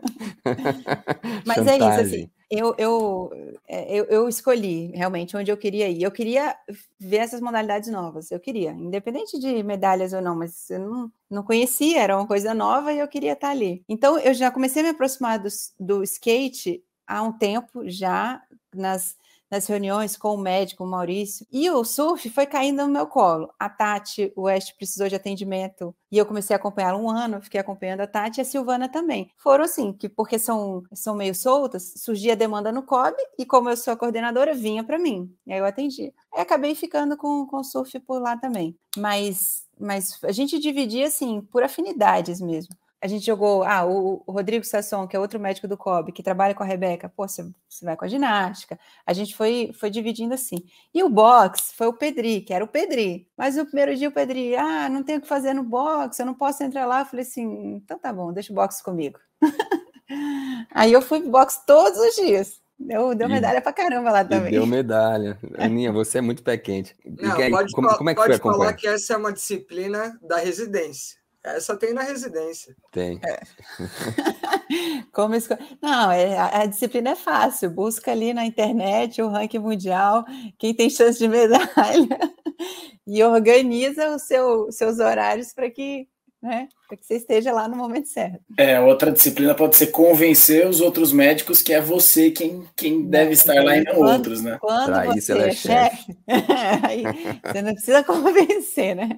Mas é isso, assim. Eu, eu, é, eu, eu, escolhi realmente onde eu queria ir. Eu queria ver essas modalidades novas. Eu queria, independente de medalhas ou não, mas eu não, não conhecia, era uma coisa nova e eu queria estar ali. Então, eu já comecei a me aproximar do, do skate há um tempo já nas nas reuniões com o médico, o Maurício, e o surf foi caindo no meu colo. A Tati West precisou de atendimento e eu comecei a acompanhá-la um ano, fiquei acompanhando a Tati e a Silvana também. Foram assim, que porque são, são meio soltas, surgia demanda no COB e como eu sou a coordenadora, vinha para mim. E aí eu atendi. Aí acabei ficando com, com o surf por lá também. Mas, mas a gente dividia assim, por afinidades mesmo a gente jogou, ah, o, o, Rodrigo Sasson, que é outro médico do COB, que trabalha com a Rebeca, pô, você, você vai com a ginástica. A gente foi, foi dividindo assim. E o box foi o Pedri, que era o Pedri. Mas no primeiro dia o Pedri, ah, não tenho o que fazer no box, eu não posso entrar lá. Eu falei assim, então tá bom, deixa o box comigo. Aí eu fui pro box todos os dias. Deu, deu medalha pra caramba lá também. Deu medalha. Aninha, você é muito pé quente. Não, pode, como, como é que pode foi falar que essa é uma disciplina da residência. Essa tem na residência. Tem. É. Como esco... Não, é, a, a, disciplina é fácil. Busca ali na internet o ranking mundial, quem tem chance de medalha, e organiza os seu, seus horários para que né? Para que você esteja lá no momento certo. É, outra disciplina pode ser convencer os outros médicos que é você quem, quem deve estar lá e não quando, outros, né? Quando pra você é, é chefe, aí você não precisa convencer, né?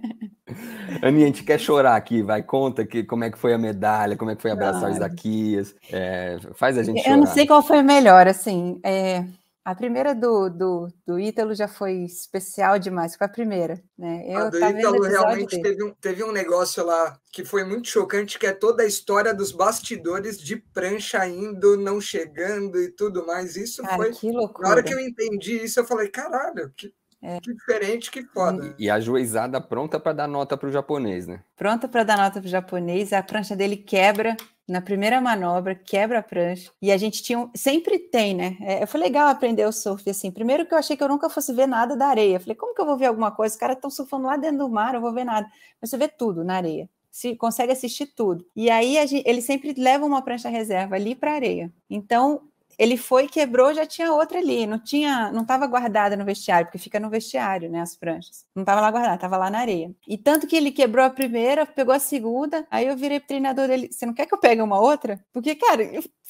Aninha, a gente quer chorar aqui, vai, conta que, como é que foi a medalha, como é que foi abraçar claro. o Isaquias, é, faz a gente chorar. Eu não sei qual foi melhor, assim, é, a primeira do, do, do Ítalo já foi especial demais, foi a primeira. Né? Eu a do Ítalo realmente teve um, teve um negócio lá que foi muito chocante, que é toda a história dos bastidores de prancha indo, não chegando e tudo mais. Isso Cara, foi. Que loucura. Na hora que eu entendi isso, eu falei, caralho, que, É. Que diferente, que foda. E a juizada pronta para dar nota para o japonês, né? Pronta para dar nota para o japonês, a prancha dele quebra na primeira manobra, quebra a prancha. E a gente tinha. Sempre tem, né? É, foi legal aprender o surf assim. Primeiro que eu achei que eu nunca fosse ver nada da areia. Falei, como que eu vou ver alguma coisa? Os caras estão surfando lá dentro do mar, eu vou ver nada. Mas você vê tudo na areia. Se consegue assistir tudo. E aí gente, ele sempre leva uma prancha reserva ali para areia. Então ele foi, quebrou, já tinha outra ali, não tinha, não estava guardada no vestiário, porque fica no vestiário, né, as pranchas. Não estava lá guardada, estava lá na areia. E tanto que ele quebrou a primeira, pegou a segunda, aí eu virei treinador dele, você não quer que eu pegue uma outra? Porque, cara,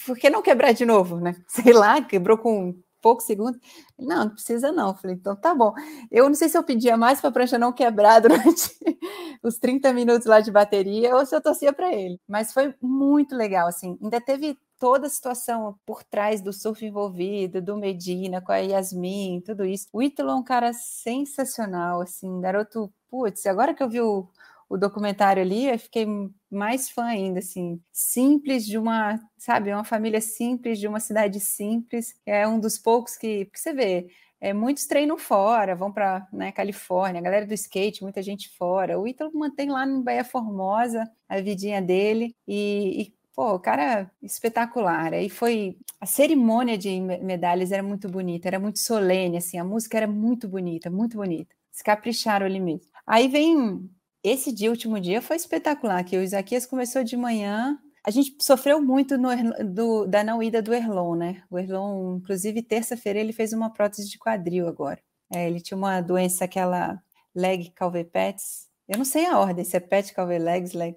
por que não quebrar de novo, né? Sei lá, quebrou com poucos segundos. Não, não precisa não. Falei, então tá bom. Eu não sei se eu pedia mais para a prancha não quebrar durante os 30 minutos lá de bateria ou se eu torcia para ele. Mas foi muito legal, assim. Ainda teve toda a situação por trás do surf envolvido, do Medina, com a Yasmin, tudo isso. O Ítalo é um cara sensacional, assim, garoto, putz, agora que eu vi o, o documentário ali, eu fiquei mais fã ainda, assim, simples de uma, sabe, uma família simples, de uma cidade simples, é um dos poucos que, porque você vê, é, muitos treinam fora, vão para né, Califórnia, a galera do skate, muita gente fora. O Ítalo mantém lá em Bahia Formosa a vidinha dele e, e Pô, o cara espetacular. Aí foi. A cerimônia de medalhas era muito bonita, era muito solene, assim, a música era muito bonita, muito bonita. Se capricharam ali mesmo. Aí vem. Esse dia, último dia, foi espetacular, que o Isaquias começou de manhã. A gente sofreu muito no, do, da não ida do Erlon, né? O Erlon, inclusive, terça-feira, ele fez uma prótese de quadril agora. É, ele tinha uma doença, aquela leg calvepets. Eu não sei a ordem, se é pet, calve legs, leg.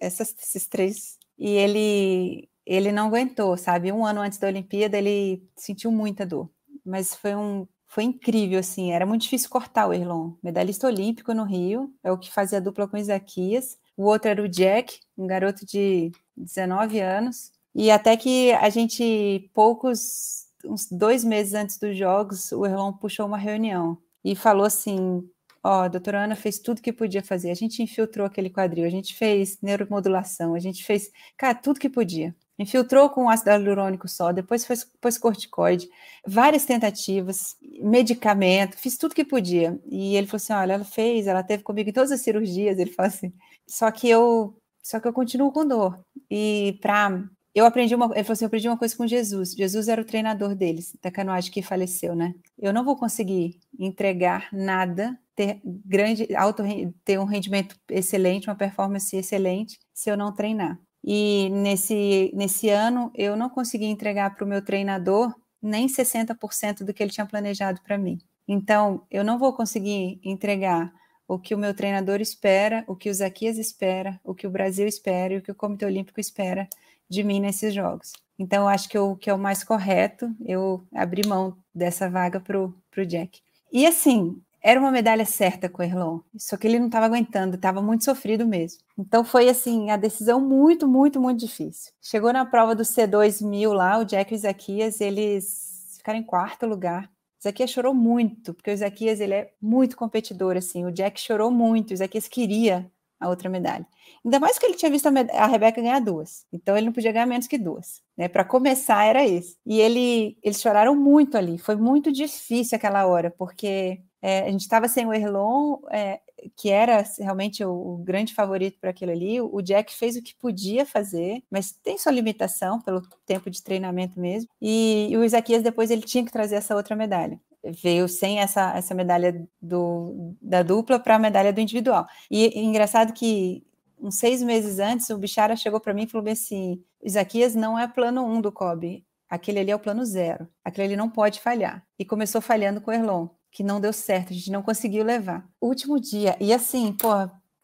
Essas, esses três e ele ele não aguentou, sabe? Um ano antes da Olimpíada ele sentiu muita dor, mas foi um foi incrível assim. Era muito difícil cortar o Erlon, medalhista olímpico no Rio, é o que fazia dupla com Isaquias. O outro era o Jack, um garoto de 19 anos. E até que a gente poucos uns dois meses antes dos jogos, o Erlon puxou uma reunião e falou assim: Ó, a doutora Ana fez tudo que podia fazer. A gente infiltrou aquele quadril, a gente fez neuromodulação, a gente fez, cara, tudo que podia. Infiltrou com ácido hialurônico só, depois fez, pôs corticoide, várias tentativas, medicamento, fiz tudo que podia. E ele falou assim: olha, ela fez, ela teve comigo em todas as cirurgias. Ele falou assim: só que eu, só que eu continuo com dor. E para eu aprendi uma, ele falou assim, eu aprendi uma coisa com Jesus. Jesus era o treinador deles, da canoagem que faleceu, né? Eu não vou conseguir entregar nada ter grande alto ter um rendimento excelente, uma performance excelente se eu não treinar. E nesse nesse ano eu não consegui entregar para o meu treinador nem 60% do que ele tinha planejado para mim. Então, eu não vou conseguir entregar o que o meu treinador espera, o que o Zaquias espera, o que o Brasil espera e o que o Comitê Olímpico espera de mim nesses jogos. Então, eu acho que o que é o mais correto, eu abrir mão dessa vaga para o Jack. E assim, era uma medalha certa com o Erlon, só que ele não estava aguentando, estava muito sofrido mesmo. Então foi assim, a decisão muito, muito, muito difícil. Chegou na prova do C2000 lá, o Jack e o Isaquias, eles ficaram em quarto lugar. O Isaquias chorou muito, porque o Isaquias ele é muito competidor, assim. O Jack chorou muito, o Isaquias queria a outra medalha. Ainda mais que ele tinha visto a, a Rebeca ganhar duas. Então ele não podia ganhar menos que duas. Né? Para começar, era isso. E ele, eles choraram muito ali. Foi muito difícil aquela hora, porque é, a gente estava sem o Erlon, é, que era realmente o, o grande favorito para aquilo ali. O Jack fez o que podia fazer, mas tem sua limitação pelo tempo de treinamento mesmo. E, e o Isaquias depois ele tinha que trazer essa outra medalha veio sem essa, essa medalha do, da dupla para a medalha do individual. E, engraçado que uns seis meses antes, o Bichara chegou para mim e falou assim: Isaquias não é plano um do COB, aquele ali é o plano zero, aquele ali não pode falhar. E começou falhando com o Erlon que não deu certo, a gente não conseguiu levar. Último dia, e assim, pô,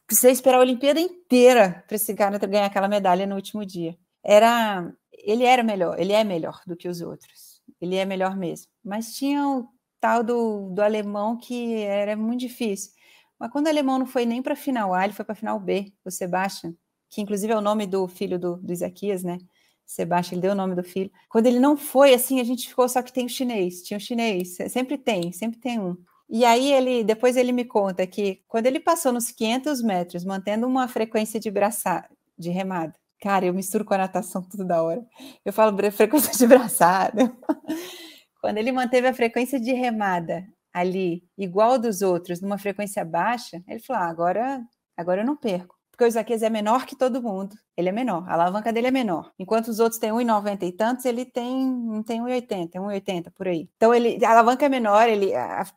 precisei esperar a Olimpíada inteira para esse cara ganhar aquela medalha no último dia. Era, ele era melhor, ele é melhor do que os outros, ele é melhor mesmo. Mas tinha o tal do, do alemão que era muito difícil. Mas quando o alemão não foi nem para a final A, ele foi para a final B, o Sebastian, que inclusive é o nome do filho do, do Isaquias, né? Sebastião, ele deu o nome do filho. Quando ele não foi, assim, a gente ficou só que tem o chinês, tinha o chinês, sempre tem, sempre tem um. E aí ele, depois ele me conta que quando ele passou nos 500 metros, mantendo uma frequência de braçada, de remada, cara, eu misturo com a natação tudo da hora. Eu falo frequência de braçada. quando ele manteve a frequência de remada ali igual dos outros, numa frequência baixa, ele falou: ah, agora, agora eu não perco. Porque o Isaquias é menor que todo mundo. Ele é menor, a alavanca dele é menor. Enquanto os outros têm 1,90 e tantos, ele tem, não tem 1,80, 1,80 por aí. Então ele, a alavanca é menor, ele,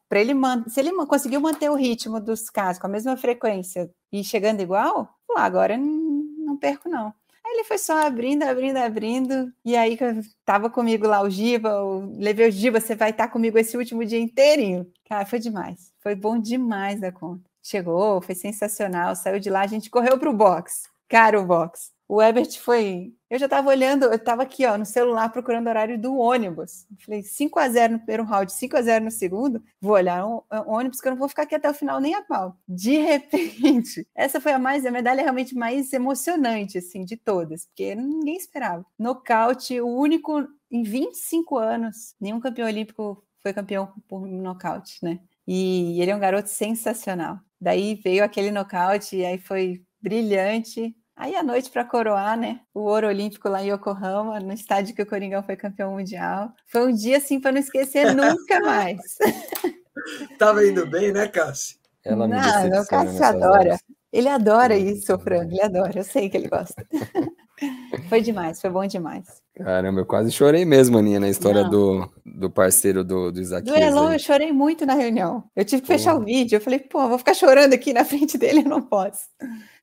para ele se ele conseguiu manter o ritmo dos casos com a mesma frequência e chegando igual, lá, agora não, não perco não. Aí ele foi só abrindo, abrindo, abrindo. E aí tava comigo lá o Giba, levei o Giba, você vai estar comigo esse último dia inteirinho. Cara, foi demais. Foi bom demais da conta. Chegou, foi sensacional. Saiu de lá, a gente correu para o box. Cara, o box. O Ebert foi. Eu já estava olhando, eu estava aqui ó, no celular procurando o horário do ônibus. Falei 5 a 0 no primeiro round, 5 a 0 no segundo. Vou olhar um, um, ônibus que eu não vou ficar aqui até o final nem a pau. De repente, essa foi a mais a medalha realmente mais emocionante assim de todas, porque ninguém esperava. Nocaute, o único em 25 anos, nenhum campeão olímpico foi campeão por nocaute, né? E ele é um garoto sensacional. Daí veio aquele nocaute e aí foi brilhante. Aí a noite para coroar, né? O ouro olímpico lá em Yokohama, no estádio que o Coringão foi campeão mundial. Foi um dia assim para não esquecer nunca mais. Tava indo bem, né, Cássio? Ela me não, o Cássio adora. Ele adora isso, Frank. Ele adora. Eu sei que ele gosta. foi demais, foi bom demais. Caramba, eu quase chorei mesmo, Aninha, na história do, do parceiro do, do Isaquias. Do Elon, eu chorei muito na reunião. Eu tive que fechar o vídeo. Eu falei, pô, vou ficar chorando aqui na frente dele, eu não posso.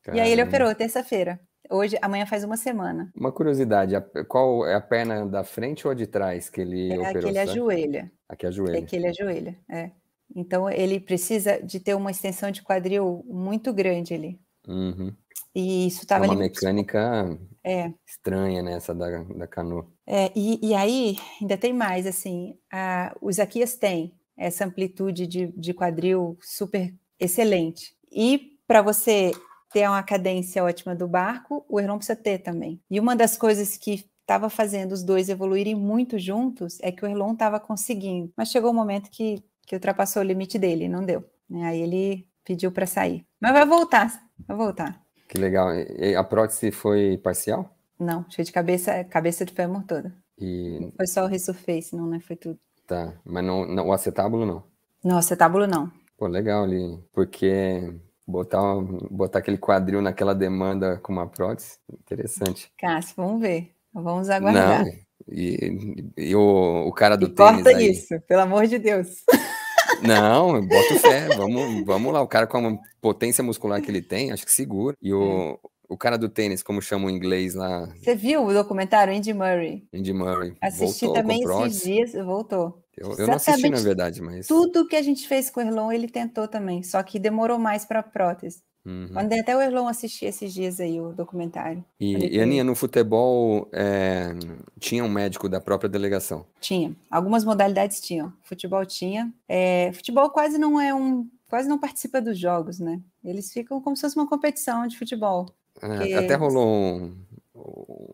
Caramba. E aí ele operou terça-feira. Hoje, amanhã faz uma semana. Uma curiosidade, qual é a perna da frente ou a de trás que ele é operou? Aquele ajoelha. Aqui ajoelha. Aquele ajoelha, é. Então ele precisa de ter uma extensão de quadril muito grande ali. Uhum. E isso estava é uma ali... mecânica é. estranha nessa né, da, da canoa. É, e, e aí ainda tem mais, assim, a, o Zaquias tem essa amplitude de, de quadril super excelente. E para você ter uma cadência ótima do barco, o Erlon precisa ter também. E uma das coisas que estava fazendo os dois evoluírem muito juntos é que o Erlon estava conseguindo, mas chegou um momento que, que ultrapassou o limite dele, não deu. Né? Aí ele pediu para sair. Mas vai voltar, vai voltar. Que legal. E a prótese foi parcial? Não, cheio de cabeça, cabeça de fêmur toda. E... Foi só o resurface, não, né? Foi tudo. Tá, mas não, não, o acetábulo não? Não, acetábulo não. Pô, legal ali, porque botar, botar aquele quadril naquela demanda com uma prótese, interessante. Cássio, vamos ver, vamos aguardar. Não, e, e o, o cara do e tênis corta aí. isso, pelo amor de Deus. Não, boto fé, vamos, vamos lá, o cara com a potência muscular que ele tem, acho que segura. E o, é. o cara do tênis, como chama o inglês lá? Você viu o documentário Andy Murray? Andy Murray. Assisti voltou também esses dias, voltou. Eu, eu não assisti, na verdade, mas. Tudo que a gente fez com o Erlon, ele tentou também, só que demorou mais para prótese. Uhum. Mandei até o Erlon assistir esses dias aí o documentário. E, e Aninha, no futebol é, tinha um médico da própria delegação? Tinha. Algumas modalidades tinham. Futebol tinha. É, futebol quase não é um. quase não participa dos jogos, né? Eles ficam como se fosse uma competição de futebol. É, Até rolou um,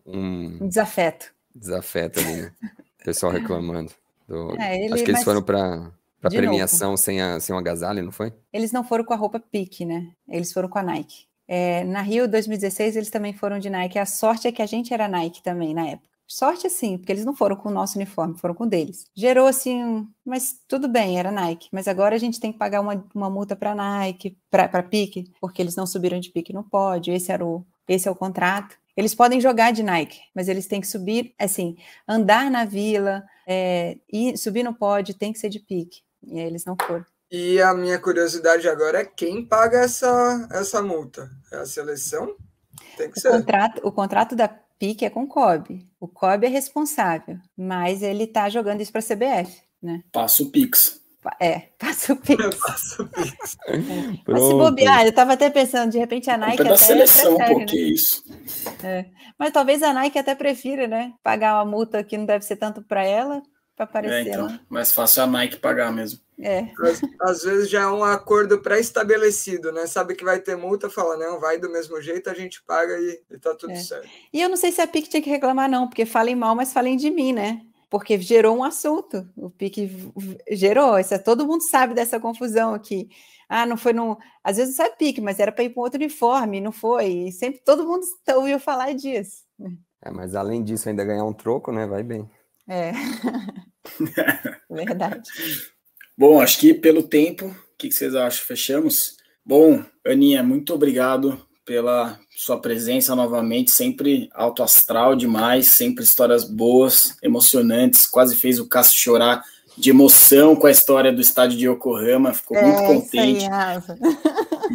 um, um desafeto. Desafeto ali, né? O pessoal reclamando. Do... É, ele, Acho que eles mas... foram para para premiação sem, a, sem o agasalho, não foi? Eles não foram com a roupa pique, né? Eles foram com a Nike. É, na Rio 2016, eles também foram de Nike. A sorte é que a gente era Nike também na época. Sorte sim, porque eles não foram com o nosso uniforme, foram com o deles. Gerou assim, mas tudo bem, era Nike. Mas agora a gente tem que pagar uma, uma multa para Nike, para Pique, porque eles não subiram de Pique no pódio. Esse era o, esse é o contrato. Eles podem jogar de Nike, mas eles têm que subir, assim, andar na vila, é, e subir no pódio tem que ser de pique. E aí eles não foram. E a minha curiosidade agora é quem paga essa, essa multa? É a seleção? Tem que o ser. Contrato, o contrato da PIC é com o COB. O COB é responsável, mas ele está jogando isso para a CBF, né? Passa o Pix. É, passa o Pix. passa o Pix. É. Mas se bobear, eu estava até pensando, de repente a Nike. É da seleção, prefere, porque né? isso. É. Mas talvez a Nike até prefira, né? Pagar uma multa que não deve ser tanto para ela, para aparecer. É, então, né? mais fácil a Nike pagar mesmo. É. Às, às, vezes já é um acordo pré-estabelecido, né? Sabe que vai ter multa, fala, não, vai do mesmo jeito, a gente paga e, e tá tudo é. certo. E eu não sei se a PIC tinha que reclamar, não, porque falem mal, mas falem de mim, né? Porque gerou um assunto. O PIC gerou. Isso, é, todo mundo sabe dessa confusão aqui. Ah, não foi no. Às vezes não sabe PIC, mas era para ir para um outro uniforme, não foi. E sempre todo mundo ouviu falar disso. É, mas além disso, ainda ganhar um troco, né? Vai bem. É. Verdade. Bom, acho que pelo tempo, o que, vocês acham? Fechamos? Bom, Aninha, muito obrigado pela sua presença novamente, sempre alto astral demais, sempre histórias boas, emocionantes, quase fez o Cássio chorar de emoção com a história do estádio de Yokohama, ficou é, muito contente.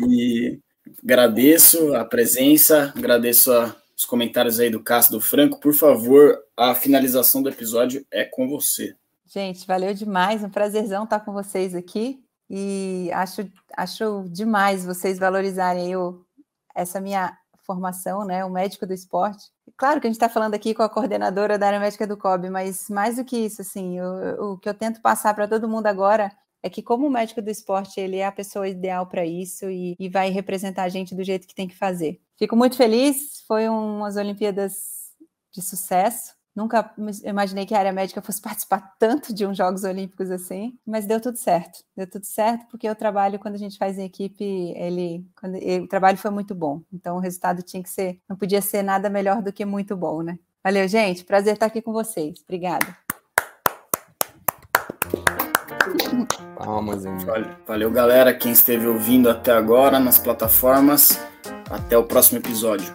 e agradeço a presença, agradeço a, os comentários aí do Cássio do Franco. Por favor, a finalização do episódio é com você. Gente, valeu demais, um prazerzão estar com vocês aqui. E acho, acho demais vocês valorizarem eu, essa minha formação, né? O médico do esporte. Claro que a gente está falando aqui com a coordenadora da área médica do COB, mas mais do que isso, assim, o, o que eu tento passar para todo mundo agora é que como médico do esporte, ele é a pessoa ideal para isso e, e, vai representar a gente do jeito que tem que fazer. Fico muito feliz, foi umas Olimpíadas de sucesso. Nunca imaginei que a área médica fosse participar tanto de uns Jogos Olímpicos assim, mas deu tudo certo. Deu tudo certo porque o trabalho, quando a gente faz em equipe, ele, quando, ele, o trabalho foi muito bom. Então o resultado tinha que ser, não podia ser nada melhor do que muito bom, né? Valeu, gente. Prazer estar aqui com vocês. Obrigada. Palmas, hein? Valeu, galera. Quem esteve ouvindo até agora nas plataformas. Até o próximo episódio.